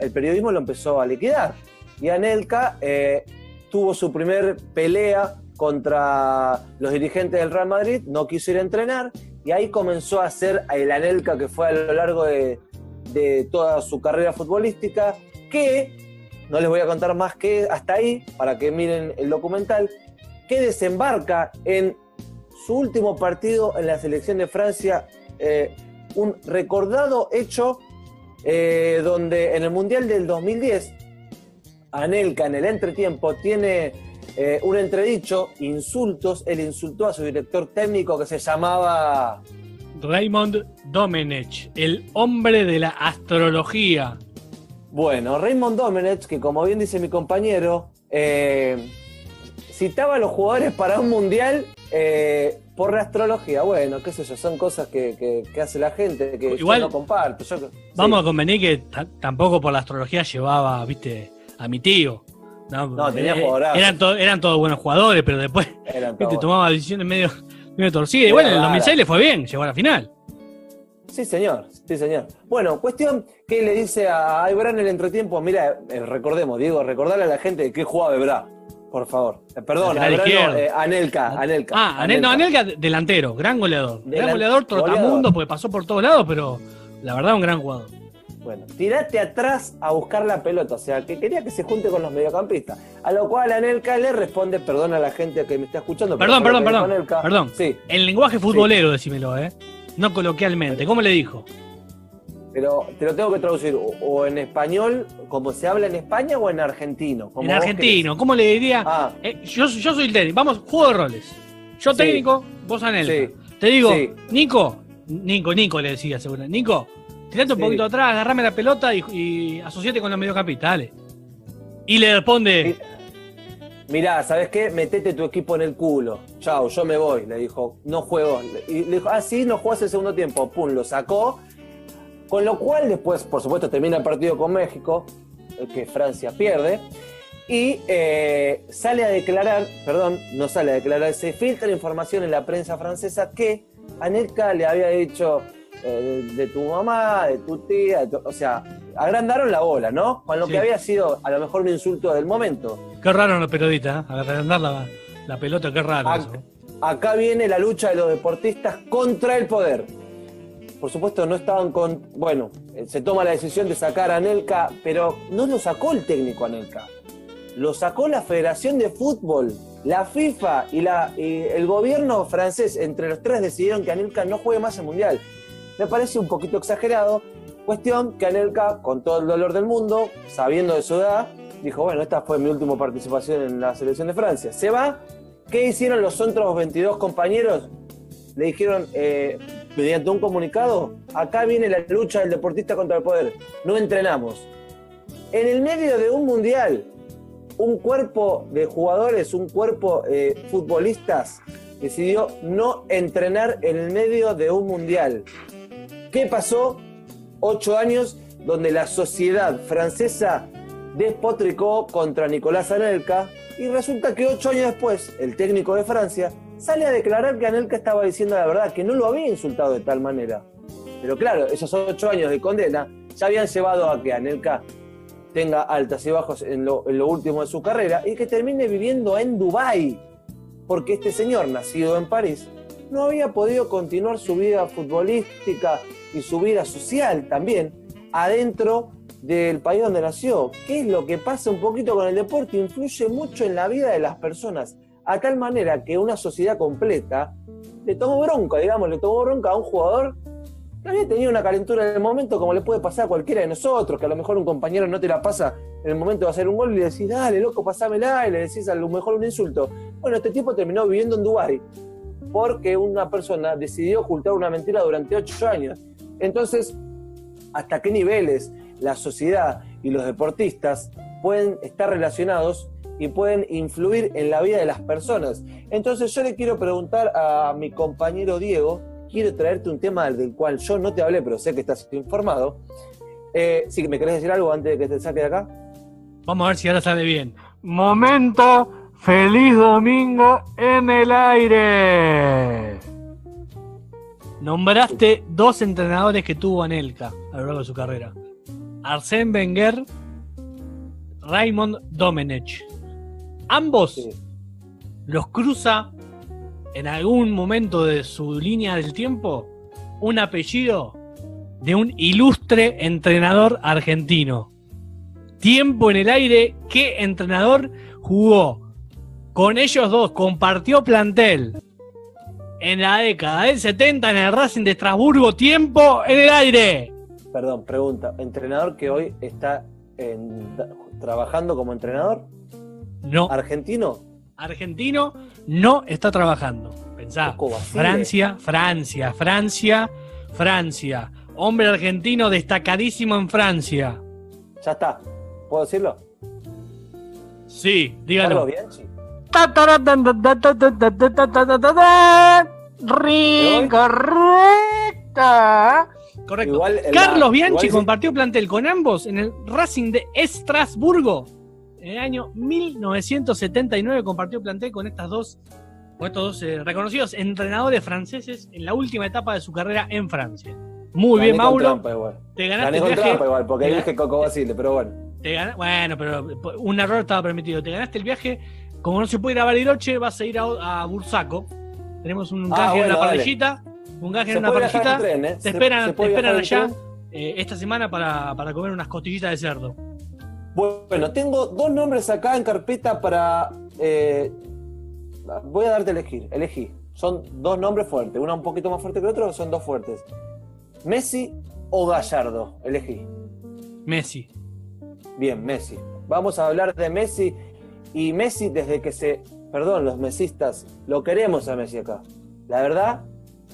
el periodismo lo empezó a liquidar. Y Anelka eh, tuvo su primer pelea contra los dirigentes del Real Madrid, no quiso ir a entrenar, y ahí comenzó a ser el Anelka que fue a lo largo de, de toda su carrera futbolística, que no les voy a contar más que hasta ahí, para que miren el documental, que desembarca en su último partido en la selección de Francia, eh, un recordado hecho eh, donde en el Mundial del 2010, Anelka en el entretiempo tiene eh, un entredicho, insultos, él insultó a su director técnico que se llamaba... Raymond Domenech, el hombre de la astrología. Bueno, Raymond Domenech, que como bien dice mi compañero, eh, citaba a los jugadores para un mundial eh, por la astrología. Bueno, qué sé yo, son cosas que, que- que hace la gente que Igual- yo no comparto. Yo- Vamos sí. a convenir que ta- tampoco por la astrología llevaba, viste, a mi tío. No, No, tenía eh, jugadorazos. eran, to- eran todos buenos jugadores, pero después Eran viste, todos. tomaba decisiones medio, medio torcidas. Era Igual en el rara. 2006 le fue bien, llegó a la final. Sí, señor, sí, señor. Bueno, cuestión que le dice a Ebra en el entretiempo, mira, eh, recordemos, Diego, recordarle a la gente de qué jugaba Ebra, por favor. Eh, perdón, izquierdo. eh, Anelka, Anelka. Ah, Anel, no, Anelka delantero, gran goleador. Delan- gran goleador, trotamundo, goleador. porque pasó por todos lados, pero la verdad un gran jugador. Bueno, tirate atrás a buscar la pelota, o sea, que quería que se junte con los mediocampistas. A lo cual Anelka le responde, perdón a la gente que me está escuchando. Perdón, perdón, perdón. Anelka. Perdón. Sí, En lenguaje futbolero, decímelo, ¿eh? No coloquialmente. ¿Cómo le dijo? Pero te lo tengo que traducir o, o en español, como se habla en España, o en argentino. como En argentino. ¿Cómo le diría? Ah. Eh, yo, yo soy el técnico. Vamos, juego de roles. Yo Sí. técnico, vos Anelka. Sí. Te digo, Sí. Nico, Nico, Nico le decía seguro. Nico, tirate un poquito atrás, agarrame la pelota y, y asociate con los mediocampistas, dale. Y le responde, Mirá, ¿sabes qué? Metete tu equipo en el culo. Chao, yo me voy. Le dijo, no juego. Y le dijo, ah, sí, no jugás el segundo tiempo. Pum, lo sacó. Con lo cual después, por supuesto, termina el partido con México, el que Francia pierde. Y eh, sale a declarar, perdón, no sale a declarar, se filtra información en la prensa francesa que Anelka le había dicho eh, de, tu mamá, de tu tía, de tu- o sea, agrandaron la bola, ¿no? Con lo Sí. que había sido a lo mejor un insulto del momento. qué raro los periodistas, ¿eh? agrandar la, la pelota, qué raro eso. Acá viene la lucha de los deportistas contra el poder. Por supuesto, no estaban con. Bueno, eh, se toma la decisión de sacar a Anelka, pero no lo sacó el técnico Anelka. Lo sacó la Federación de Fútbol, la FIFA y, la, el gobierno francés. Entre los tres decidieron que Anelka no juegue más el mundial. Me parece un poquito exagerado. Cuestión que Anelka, con todo el dolor del mundo, sabiendo de su edad, dijo: Bueno, esta fue mi última participación en la selección de Francia. Se va. ¿Qué hicieron los otros 22 compañeros? Le dijeron, eh, mediante un comunicado, acá viene la lucha del deportista contra el poder. No entrenamos. En el medio de un mundial, un cuerpo de jugadores, un cuerpo de futbolistas, decidió no entrenar en el medio de un mundial. ¿Qué pasó? Ocho años donde la sociedad francesa despotricó contra Nicolás Anelka y resulta que ocho años después, el técnico de Francia sale a declarar que Anelka estaba diciendo la verdad, que no lo había insultado de tal manera. Pero claro, esos ocho años de condena ya habían llevado a que Anelka tenga altas y bajos en lo, en lo último de su carrera y que termine viviendo en Dubái, porque este señor, nacido en París, no había podido continuar su vida futbolística y su vida social también adentro del país donde nació. ¿Qué es lo que pasa un poquito con el deporte? Influye mucho en la vida de las personas, a tal manera que una sociedad completa le tomó bronca, digamos, le tomó bronca a un jugador que había tenido una calentura en el momento, como le puede pasar a cualquiera de nosotros, que a lo mejor un compañero no te la pasa en el momento de hacer un gol y le decís, dale, loco, pasámela, y le decís a lo mejor un insulto. Bueno, este tipo terminó viviendo en Dubái porque una persona decidió ocultar una mentira durante ocho años. Entonces, ¿hasta qué niveles la sociedad y los deportistas pueden estar relacionados y pueden influir en la vida de las personas? Entonces, yo le quiero preguntar a mi compañero Diego, quiero traerte un tema del cual yo no te hablé, pero sé que estás informado. Eh, sí, ¿me querés decir algo antes de que te saque de acá? Vamos a ver si ahora sale bien. Momento feliz domingo en el aire. Nombraste dos entrenadores que tuvo Anelka a lo largo de su carrera. Arsène Wenger, Raymond Domenech. Ambos los cruza en algún momento de su línea del tiempo un apellido de un ilustre entrenador argentino. Tiempo en el aire, ¿qué entrenador jugó con ellos dos? Compartió plantel en la década del 70 en el Racing de Estrasburgo. Tiempo en el aire. Perdón, pregunta. ¿Entrenador que hoy está en- trabajando como entrenador? No. ¿Argentino? Argentino no está trabajando. Pensá. Francia, Francia, Francia, Francia. Hombre argentino destacadísimo en Francia. Ya está. ¿Puedo decirlo? Sí, dígalo. Carlos Bianchi. Incorrecta. Correcto. Igual la- Carlos Bianchi igual compartió plantel con ambos en el Racing de Estrasburgo. En el año 1979 compartió plantel con estas dos, con estos dos eh, reconocidos entrenadores franceses en la última etapa de su carrera en Francia. Muy Gané bien, Mauro. trampa igual. Te ganaste Gané el con viaje. trampa igual, porque dije Coco Basile, pero bueno. Te gana- Bueno, pero un error estaba permitido. Te ganaste el viaje. Como no se puede ir a Bariloche, vas a ir a, a Bursaco. Tenemos un Ah, canje en una dale. parrillita. Un canje en una parrillita. en tren, ¿eh? Te Se- esperan, se te esperan allá eh, esta semana para, para comer unas costillitas de cerdo. Bueno, tengo dos nombres acá en carpeta para. eh, voy a darte a elegir. Elegí. Son dos nombres fuertes. Uno un poquito más fuerte que el otro, son dos fuertes. Messi o Gallardo. Elegí. Messi. Bien, Messi. Vamos a hablar de Messi. Y Messi, desde que se. Perdón, los mesistas, lo queremos a Messi acá. La verdad,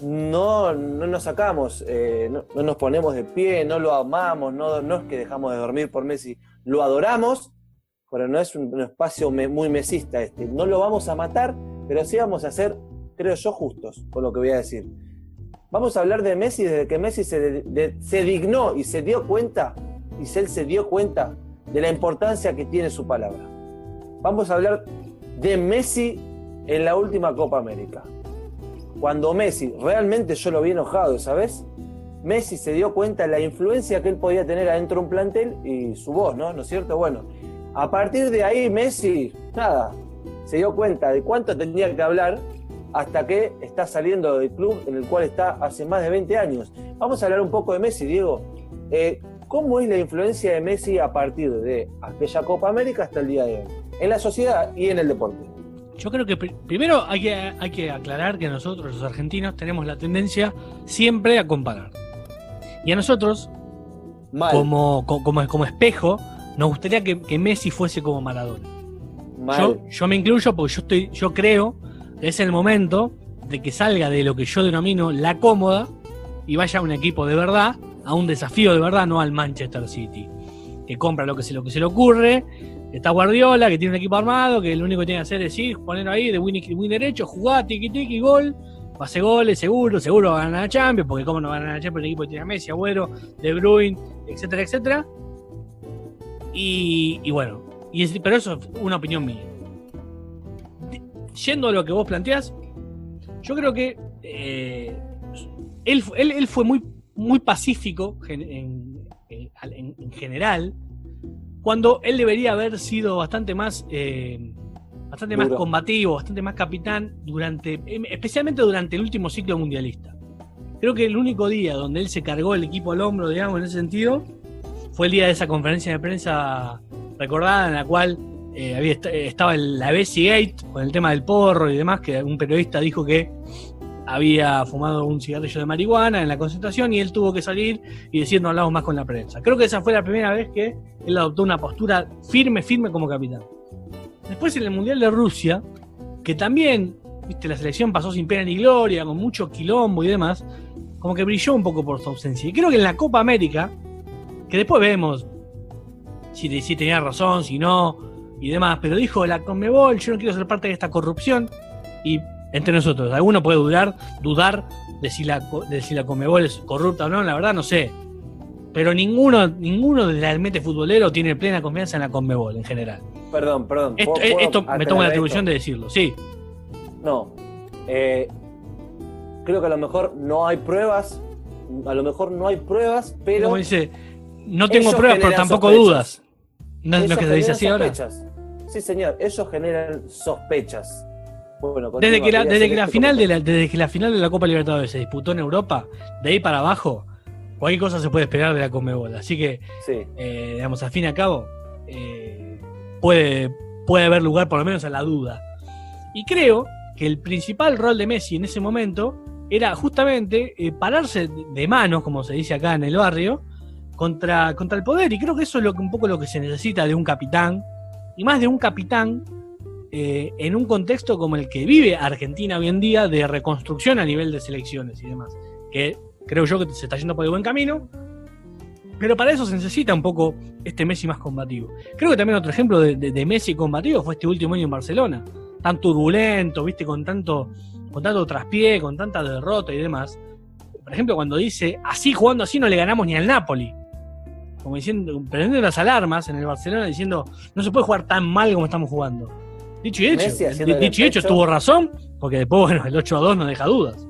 no, no nos sacamos, eh, no, no nos ponemos de pie, no lo amamos, no, no es que dejamos de dormir por Messi. Lo adoramos, pero no es un, espacio muy mesista este. No lo vamos a matar, pero sí vamos a ser, creo yo, justos con lo que voy a decir. Vamos a hablar de Messi desde que Messi se, se dignó y se dio cuenta, y él se dio cuenta de la importancia que tiene su palabra. Vamos a hablar de Messi en la última Copa América. Cuando Messi, realmente yo lo vi enojado, ¿sabes? Messi se dio cuenta de la influencia que él podía tener adentro de un plantel y su voz, ¿no? ¿No es cierto? Bueno, a partir de ahí Messi, nada, se dio cuenta de cuánto tenía que hablar hasta que está saliendo del club en el cual está hace más de 20 años. Vamos a hablar un poco de Messi, Diego. Eh, ¿Cómo es la influencia de Messi a partir de aquella Copa América hasta el día de hoy? En la sociedad y en el deporte. Yo creo que pri- primero hay que, hay que aclarar que nosotros, los argentinos, tenemos la tendencia siempre a comparar. Y a nosotros, Mal. como, co- como, como espejo, nos gustaría que, que Messi fuese como Maradona. Yo, yo me incluyo porque yo estoy, yo creo que es el momento de que salga de lo que yo denomino la cómoda y vaya a un equipo de verdad, a un desafío de verdad, no al Manchester City. Que compra lo que se, lo que se le ocurre, está Guardiola, que tiene un equipo armado, que lo único que tiene que hacer es ir, ponerlo ahí de win, win derecho, jugar, tiki tiki, gol, hace goles, seguro, seguro va a ganar la Champions, porque cómo no va a ganar la Champions el equipo que tiene a Messi, Agüero, De Bruyne, etcétera, etcétera. Y, bueno, y pero eso es una opinión mía. Yendo a lo que vos planteás, yo creo que eh, él, él, él fue muy, muy pacífico en- en- en general cuando él debería haber sido bastante más, eh, bastante más combativo, bastante más capitán durante, em, especialmente durante el último ciclo mundialista. Creo que el único día donde él se cargó el equipo al hombro, digamos, en ese sentido, fue el día de esa conferencia de prensa recordada en la cual eh, había est- estaba el- la Bessie Gate con el tema del porro y demás, que un periodista dijo que había fumado un cigarrillo de marihuana en la concentración y él tuvo que salir y decir no hablamos más con la prensa. Creo que esa fue la primera vez que él adoptó una postura firme, firme como capitán. Después en el Mundial de Rusia, que también, viste, la selección pasó sin pena ni gloria, con mucho quilombo y demás, como que brilló un poco por su ausencia. Y creo que en la Copa América, que después vemos si, si tenía razón, si no, y demás, pero dijo la Conmebol, yo no quiero ser parte de esta corrupción, y entre nosotros, alguno puede dudar, dudar de si la, de si la Conmebol es corrupta o no, la verdad no sé. Pero ninguno, ninguno realmente futbolero tiene plena confianza en la Conmebol en general. Perdón, perdón. Esto, ¿puedo- puedo esto me tomo la atribución de decirlo, sí. No. Eh, creo que a lo mejor no hay pruebas. A lo mejor no hay pruebas, pero. Como dice, no tengo pruebas, pero tampoco sospechas. dudas. ¿No es lo que se dice así ahora? sospechas. Sí, señor. Ellos generan sospechas. Bueno, Desde que la, desde que este final de la, desde que la final de la Copa Libertadores se disputó en Europa, de ahí para abajo, cualquier cosa se puede esperar de la Conmebol. Así que, Sí. eh, digamos, al fin y al cabo, eh, puede, puede haber lugar por lo menos a la duda. Y creo que el principal rol de Messi en ese momento era justamente eh, pararse de manos, como se dice acá en el barrio, contra, contra el poder. Y creo que eso es lo que, un poco lo que se necesita de un capitán, y más de un capitán eh, en un contexto como el que vive Argentina hoy en día de reconstrucción a nivel de selecciones y demás. Que creo yo que se está yendo por el buen camino. Pero para eso se necesita un poco este Messi más combativo. Creo que también otro ejemplo de, de- de Messi combativo fue este último año en Barcelona. Tan turbulento, viste, con tanto, con tanto traspié, con tanta derrota y demás. Por ejemplo, cuando dice, así jugando así no le ganamos ni al Napoli. Como diciendo, prendiendo las alarmas en el Barcelona diciendo, no se puede jugar tan mal como estamos jugando. Dicho y hecho, dicho y hecho, tuvo razón, porque después, bueno, el 8 a 2 no deja dudas.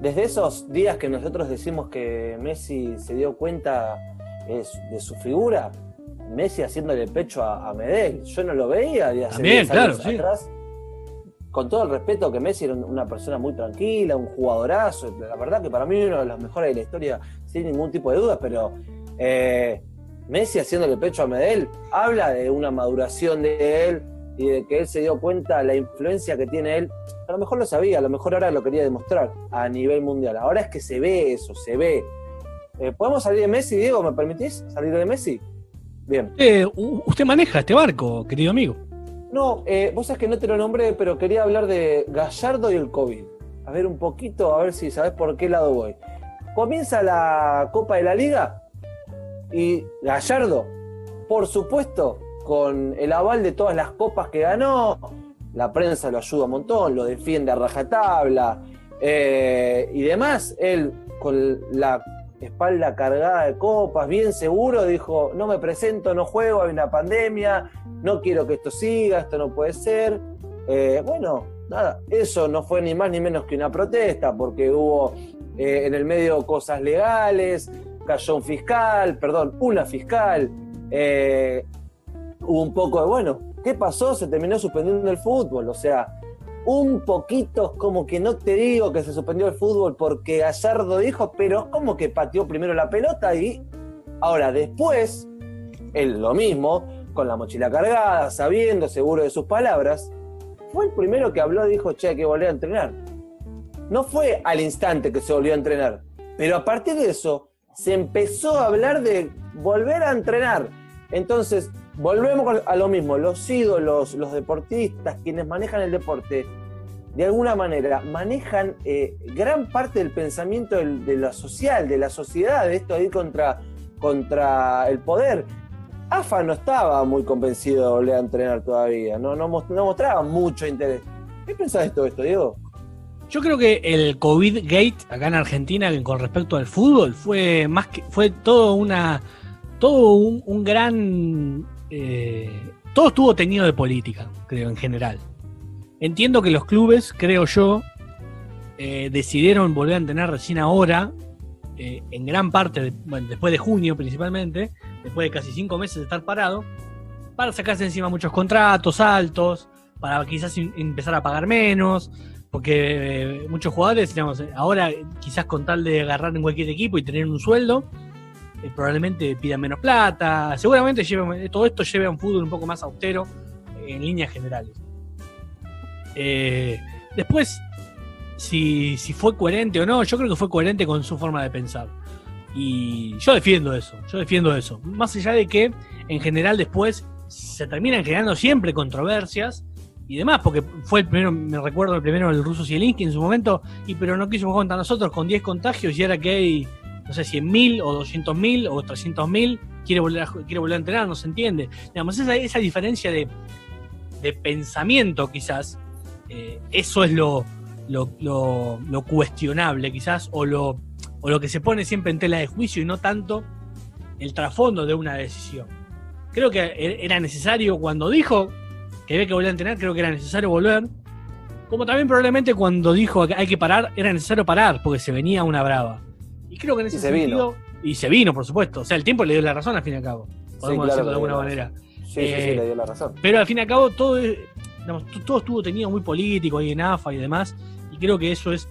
Desde esos días que nosotros decimos que Messi se dio cuenta eh, de su figura, Messi haciéndole pecho a, a Medel, yo no lo veía de hace También, 10 años claro, sí. atrás. Con todo el respeto que Messi era una persona muy tranquila, un jugadorazo, la verdad que para mí uno de los mejores de la historia, sin ningún tipo de duda, pero eh, Messi haciéndole pecho a Medel habla de una maduración de él y de que él se dio cuenta la influencia que tiene él a lo mejor lo sabía, a lo mejor ahora lo quería demostrar a nivel mundial. Ahora es que se ve eso, se ve. Eh, ¿Podemos salir de Messi, Diego? ¿Me permitís salir de Messi? Bien. Eh, usted maneja este barco, querido amigo. No, eh, vos sabés que no te lo nombré, pero quería hablar de Gallardo y el COVID. A ver un poquito, a ver si sabés por qué lado voy. Comienza la Copa de la Liga y Gallardo, por supuesto, con el aval de todas las copas que ganó, la prensa lo ayuda un montón, lo defiende a rajatabla eh, y demás. Él con la espalda cargada de copas, bien seguro, dijo, no me presento, no juego, hay una pandemia, no quiero que esto siga, esto no puede ser. Eh, bueno, nada, eso no fue ni más ni menos que una protesta, porque hubo eh, en el medio cosas legales, cayó un fiscal, perdón, una fiscal, hubo un poco de, bueno, ¿qué pasó? Se terminó suspendiendo el fútbol, o sea, un poquito como que no te digo que se suspendió el fútbol porque Gallardo dijo, pero como que pateó primero la pelota y ahora después, él lo mismo, con la mochila cargada, sabiendo, seguro de sus palabras, fue el primero que habló y dijo, che, hay que volver a entrenar. No fue al instante que se volvió a entrenar, pero a partir de eso se empezó a hablar de volver a entrenar. Entonces, volvemos a lo mismo, los ídolos, los deportistas, quienes manejan el deporte, de alguna manera manejan eh, gran parte del pensamiento de la social, de la sociedad, de esto de ir contra, contra el poder. AFA no estaba muy convencido de volver a entrenar todavía, no, no, mos- no mostraba mucho interés. ¿Qué pensás de todo esto, Diego? Yo creo que el COVID Gate acá en Argentina con respecto al fútbol fue más que fue todo una todo un gran eh, todo estuvo teñido de política, creo en general. Entiendo que los clubes, creo yo, eh, decidieron volver a entrenar recién ahora, eh, en gran parte, bueno, después de junio principalmente, después de casi cinco meses de estar parado, para sacarse encima muchos contratos altos, para quizás empezar a pagar menos, porque muchos jugadores, digamos, ahora quizás con tal de agarrar en cualquier equipo y tener un sueldo, eh, probablemente pidan menos plata, seguramente todo esto lleve a un fútbol un poco más austero eh, en líneas generales. Eh, después, si, fue coherente o no, yo creo que fue coherente con su forma de pensar. Y yo defiendo eso, yo defiendo eso. Más allá de que en general después se terminan generando siempre controversias y demás, porque fue el primero, me recuerdo el primero el ruso Zielinski en su momento, y pero no quiso jugar nosotros con 10 contagios y ahora que hay, no sé, 100.000 o 200.000 o 300.000, quiere volver a, quiere volver a entrenar, no se entiende. Digamos, esa, esa diferencia de, de pensamiento quizás, eh, eso es lo, lo, lo- lo cuestionable quizás, o lo, o lo que se pone siempre en tela de juicio y no tanto el trasfondo de una decisión. Creo que e- era necesario cuando dijo que había que volver a entrenar, creo que era necesario volver. Como también probablemente cuando dijo que hay que parar, era necesario parar, porque se venía una brava. Y creo que en ese Y sentido. Y se vino, por supuesto. O sea, el tiempo le dio la razón al fin y al cabo. Podemos claro decirlo de alguna manera. Sí, sí, sí, Eh, le dio la razón. Pero al fin y al cabo todo, digamos, todo estuvo tenido muy político ahí en AFA y demás. Y creo que eso es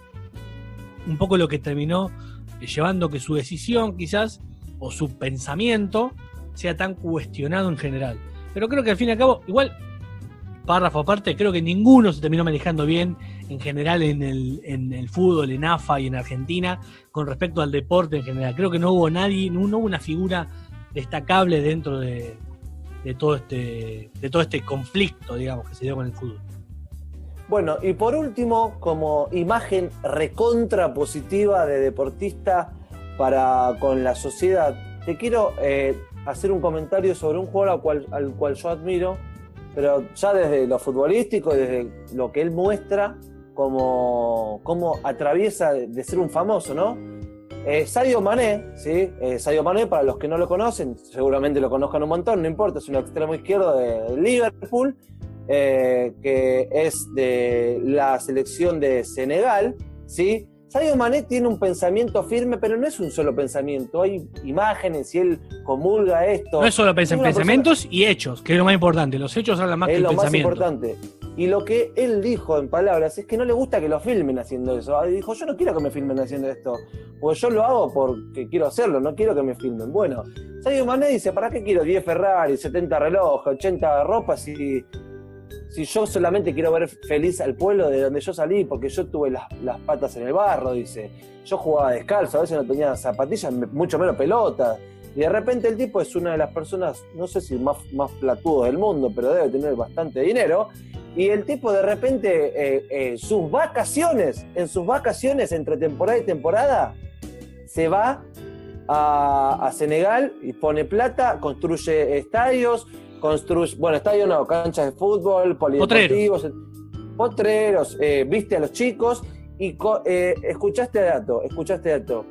un poco lo que terminó llevando que su decisión quizás o su pensamiento sea tan cuestionado en general. Pero creo que al fin y al cabo, igual, párrafo aparte, creo que ninguno se terminó manejando bien en general en el, en el fútbol, en AFA y en Argentina con respecto al deporte en general. Creo que no hubo nadie, no, hubo una figura destacable dentro de, de todo este de todo este conflicto, digamos, que se dio con el fútbol. Bueno, y por último, como imagen recontra positiva de deportista para con la sociedad, te quiero eh, hacer un comentario sobre un jugador al cual yo admiro, pero ya desde lo futbolístico, desde lo que él muestra, como, como atraviesa de, ser un famoso, ¿no? Eh, Sadio Mané, ¿sí? Eh, Sadio Mané, para los que no lo conocen, seguramente lo conozcan un montón, no importa, es un extremo izquierdo de Liverpool, eh, que es de la selección de Senegal, ¿sí? Sadio Mané tiene un pensamiento firme, pero no es un solo pensamiento, hay imágenes y él comulga esto. No es solo pens- persona- pensamientos y hechos, que es lo más importante. Los hechos hablan más que es el lo más importante. Y lo que él dijo en palabras es que no le gusta que lo filmen haciendo eso. Ah, Dijo, yo no quiero que me filmen haciendo esto, porque yo lo hago porque quiero hacerlo, no quiero que me filmen. Bueno, Sadio Mané dice, ¿para qué quiero 10 Ferrari, 70 relojes, 80 ropas si, si yo solamente quiero ver feliz al pueblo de donde yo salí, porque yo tuve las, las patas en el barro, dice. Yo jugaba descalzo, a veces no tenía zapatillas, mucho menos pelotas. Y de repente el tipo es una de las personas, no sé si más, más platudos del mundo, pero debe tener bastante dinero. Y el tipo de repente, eh, eh, sus vacaciones, en sus vacaciones entre temporada y temporada, se va a, a Senegal y pone plata, construye estadios, construye, bueno, estadios no, canchas de fútbol, polideportivos, potreros, eh, viste a los chicos y co- eh, escuchaste dato, escuchaste dato.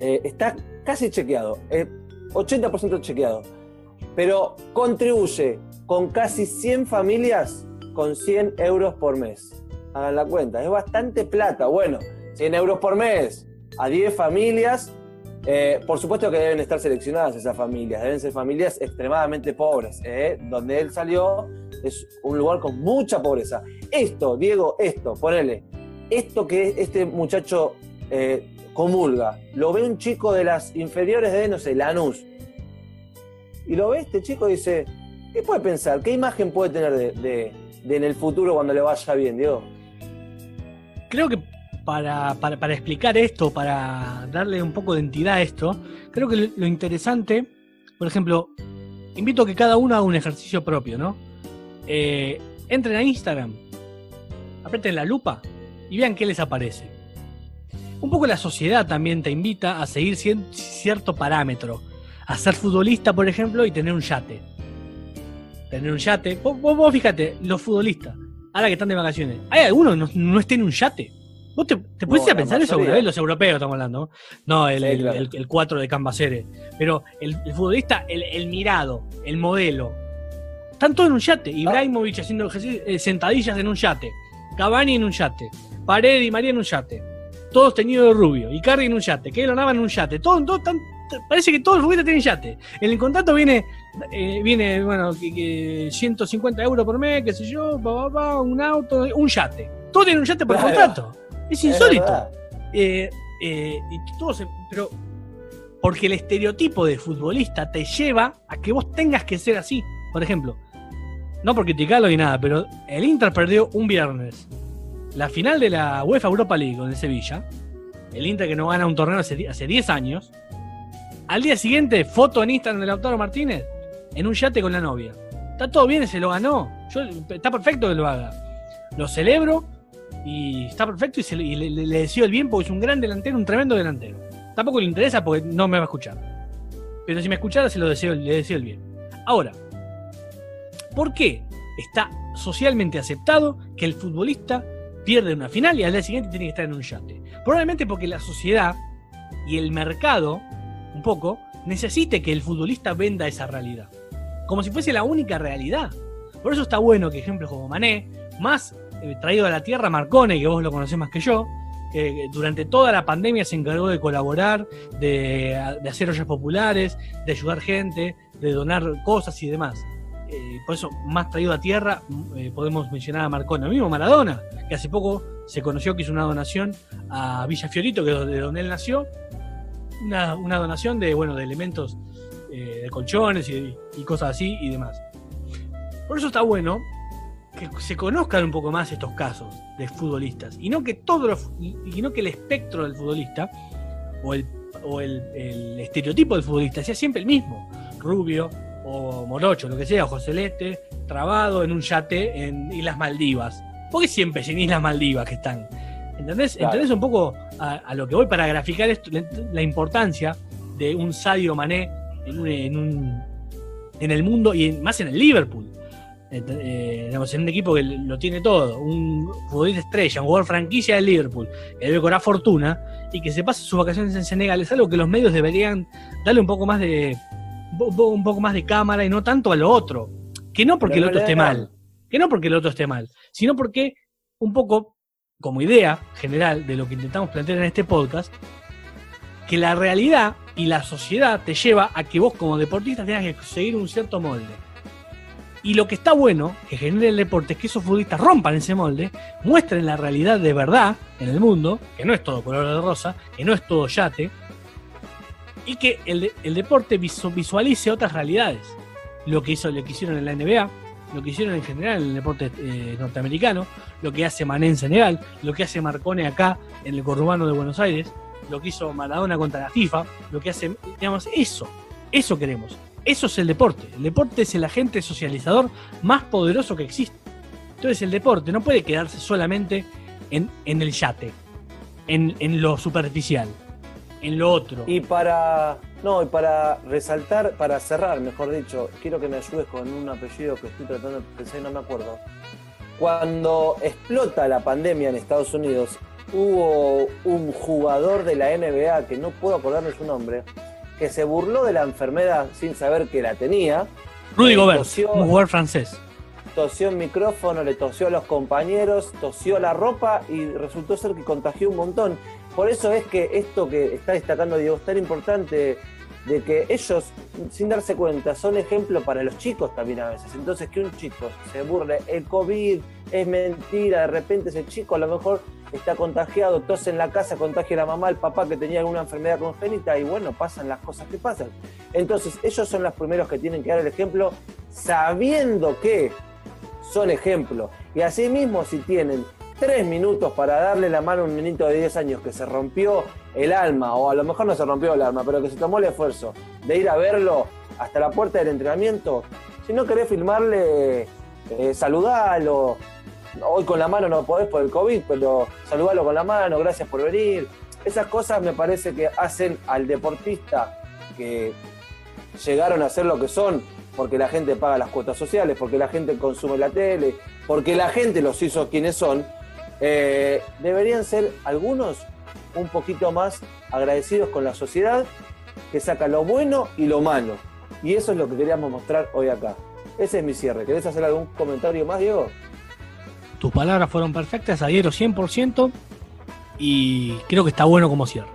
Eh, está casi chequeado, eh, 80% chequeado, pero contribuye con casi 100 familias con 100 euros por mes. Hagan la cuenta, es bastante plata. Bueno, 100 euros por mes a 10 familias. Eh, por supuesto que deben estar seleccionadas esas familias, deben ser familias extremadamente pobres. eh, Donde él salió es un lugar con mucha pobreza. Esto, Diego, esto, ponele, esto que este muchacho eh, comulga, lo ve un chico de las inferiores de, no sé, Lanús, y lo ve este chico y dice, ¿qué puede pensar? ¿Qué imagen puede tener de, de- de en el futuro cuando le vaya bien, Diego? Creo que para, para, explicar esto, para darle un poco de entidad a esto, creo que lo- interesante, por ejemplo, invito a que cada uno haga un ejercicio propio, ¿no? Eh, entren a Instagram, aprieten la lupa y vean qué les aparece. Un poco la sociedad también te invita a seguir cierto parámetro. A ser futbolista, por ejemplo, y tener un yate. Tener un yate. Vos, vos- fíjate, los futbolistas, ahora que están de vacaciones, ¿hay alguno que no, no en un yate? ¿Vos te, te No, pusiste a pensar eso alguna vez? Los europeos estamos hablando. ¿no? No, el, Sí, el, claro. el- el 4 de Cambacere. Pero el, futbolista, el, el mirado, el modelo. Están todos en un yate. Ibrahimovic haciendo ejercicio- eh, sentadillas en un yate. Cavani en un yate. Pared y María en un yate. Todos teñidos de rubio. Icardi en un yate. Keylor Nava en un yate. Todos, todos están parece que todos los futbolistas tienen yate. En el contrato viene, eh, viene bueno, que, que 150 euros por mes, qué sé yo, pa, pa, pa, un auto, un yate. Todos tienen un yate por Claro. contrato. Es insólito. Eh, eh, y todos, pero porque el estereotipo de futbolista te lleva a que vos tengas que ser así. Por ejemplo, no por criticarlo ni nada, pero el Inter perdió un viernes la final de la UEFA Europa League con el Sevilla. El Inter que no gana un torneo hace, di- hace 10 años. Al día siguiente, foto en Instagram de Lautaro Martínez en un yate con la novia. Está todo bien, se lo ganó. Yo, está perfecto que lo haga. Lo celebro y está perfecto y, le- le deseo el bien porque es un gran delantero, un tremendo delantero. Tampoco le interesa porque no me va a escuchar. Pero si me escuchara, se lo deseo, le deseo el bien. Ahora, ¿por qué está socialmente aceptado que el futbolista pierde una final y al día siguiente tiene que estar en un yate? Probablemente porque la sociedad y el mercado, un poco, necesite que el futbolista venda esa realidad. Como si fuese la única realidad. Por eso está bueno que ejemplos como Mané, más eh, traído a la tierra Marcone, que vos lo conocés más que yo, que durante toda la pandemia se encargó de colaborar, de, de hacer ollas populares, de ayudar gente, de donar cosas y demás. Eh, por eso, más traído a tierra, eh, podemos mencionar a Marcone. Lo mismo Maradona, que hace poco se conoció que hizo una donación a Villa Fiorito, que es de donde él nació. Una, donación de, bueno, de elementos eh, de colchones y cosas así y demás. Por eso está bueno que se conozcan un poco más estos casos de futbolistas. Y no que todos los- y y no que el espectro del futbolista o el, o el, el estereotipo del futbolista sea siempre el mismo. Rubio o morocho lo que sea ojo celeste trabado en un yate en Islas Maldivas. Porque siempre es en Islas Maldivas que están ¿entendés? Claro. ¿entendés un poco a, a lo que voy para graficar esto, la, la importancia de un Sadio Mané en un, en un- en el mundo y en- más en el Liverpool eh, eh, digamos, en un equipo que lo tiene todo, un futbolista estrella, un jugador franquicia del Liverpool, que debe cobrar fortuna y que se pasa sus vacaciones en Senegal, es algo que los medios deberían darle un poco más de un po- un poco más de cámara y no tanto a lo otro. Que no porque Pero el otro esté mal, que no porque el otro esté mal, sino porque un poco como idea general de lo que intentamos plantear en este podcast, que la realidad y la sociedad te lleva a que vos como deportista tengas que seguir un cierto molde. Y lo que está bueno que genere el deporte es que esos futbolistas rompan ese molde, muestren la realidad de verdad en el mundo, que no es todo color de rosa, que no es todo yate, y que el, de- el deporte visu- visualice otras realidades. Lo que hizo, lo que hicieron en la NBA, lo que hicieron en general en el deporte eh, norteamericano, lo que hace Mané en Senegal, lo que hace Marcone acá en el conurbano de Buenos Aires, lo que hizo Maradona contra la FIFA, lo que hace, digamos, eso, eso queremos. Eso es el deporte. El deporte es el agente socializador más poderoso que existe. Entonces el deporte no puede quedarse solamente en, en el yate, en, en lo superficial, en lo otro. Y para. No, y para resaltar, para cerrar, mejor dicho, quiero que me ayudes con un apellido que estoy tratando de pensar y no me acuerdo. Cuando explota la pandemia en Estados Unidos, hubo un jugador de la NBA, que no puedo acordarme su nombre, que se burló de la enfermedad sin saber que la tenía. Rudy Eh, Gobert, tosió- un jugador francés. tosió el micrófono, le tosió a los compañeros, tosió la ropa y resultó ser que contagió un montón. Por eso es que esto que está destacando Diego es tan importante de que ellos, sin darse cuenta, son ejemplo para los chicos también a veces. Entonces que un chico se burle, el COVID es mentira, de repente ese chico a lo mejor está contagiado, tose en la casa, contagia a la mamá, el papá que tenía alguna enfermedad congénita y bueno, pasan las cosas que pasan. Entonces ellos son los primeros que tienen que dar el ejemplo sabiendo que son ejemplo. Y asimismo, si tienen tres minutos para darle la mano a un niñito de 10 años que se rompió el alma, o a lo mejor no se rompió el alma, pero que se tomó el esfuerzo de ir a verlo hasta la puerta del entrenamiento, si no querés filmarle, eh, saludalo. Hoy con la mano no podés por el COVID, pero saludalo con la mano, gracias por venir. Esas cosas me parece que hacen al deportista que llegaron a ser lo que son, porque la gente paga las cuotas sociales, porque la gente consume la tele, porque la gente los hizo quienes son, eh, deberían ser algunos un poquito más agradecidos con la sociedad, que saca lo bueno y lo malo. Y eso es lo que queríamos mostrar hoy acá. Ese es mi cierre. ¿Querés hacer algún comentario más, Diego? Tus palabras fueron perfectas, adhiero 100% y creo que está bueno como cierre.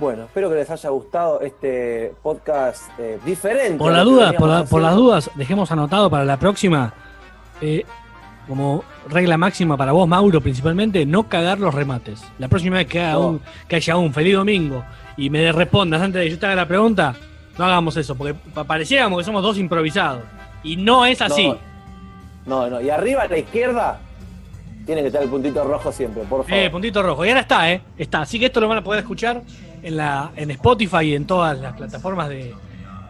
Bueno, espero que les haya gustado este podcast eh, diferente. Por a las lo que dudas, por, la- por las dudas, dejemos anotado para la próxima, eh, como regla máxima para vos, Mauro, principalmente, no cagar los remates. La próxima vez que, haga No. un, que haya un feliz domingo y me respondas antes de que yo te haga la pregunta, no hagamos eso, porque pa- pareciéramos que somos dos improvisados. Y no es así. No, no. Y arriba a la izquierda tiene que estar el puntito rojo siempre, por favor. Eh, puntito rojo. Y ahora está, ¿eh? Está. Así que esto lo van a poder escuchar en, la, en Spotify y en todas las plataformas de,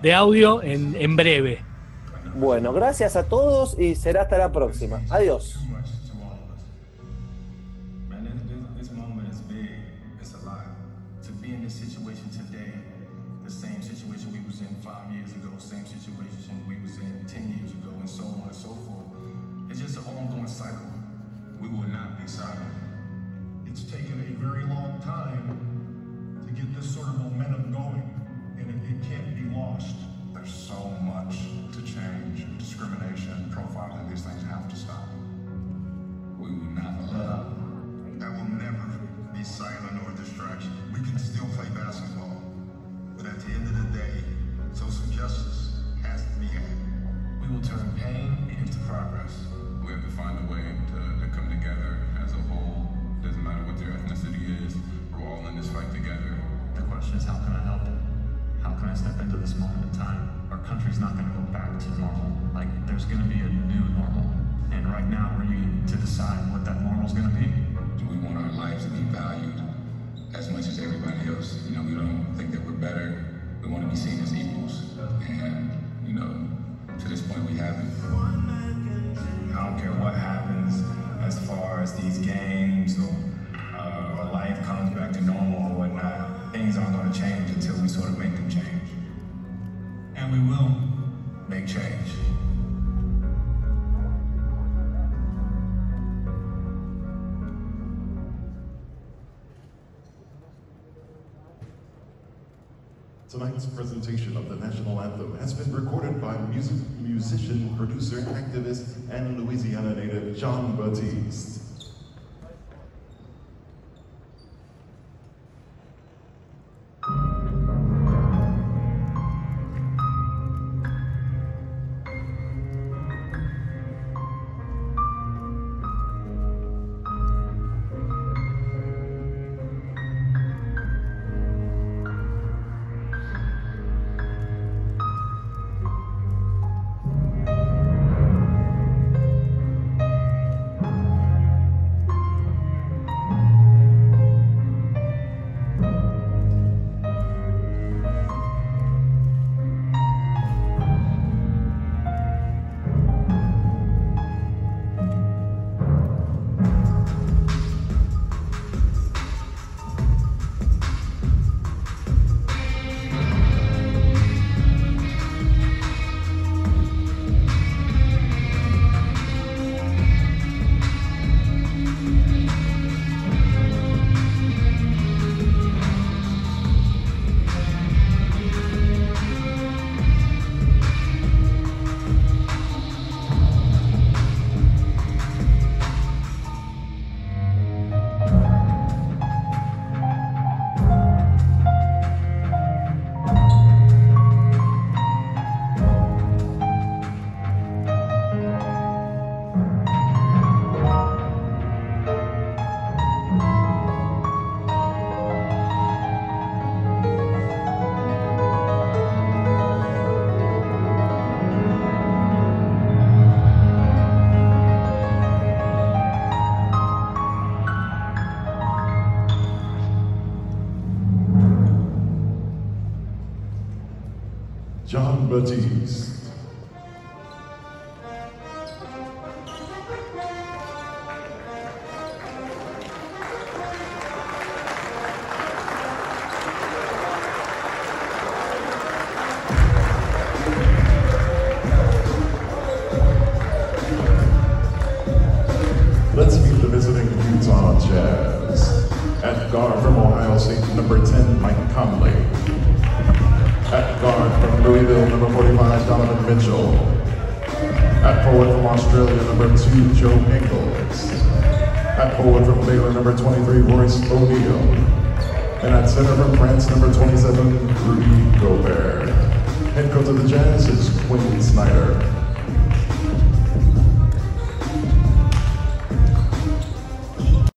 de audio en, en breve. Bueno, gracias a todos y será hasta la próxima. Adiós. Thank you. Tonight's presentation of the national anthem has been recorded by music, musician, producer, activist, and Louisiana native John Batiste. but he Ordinance number 27,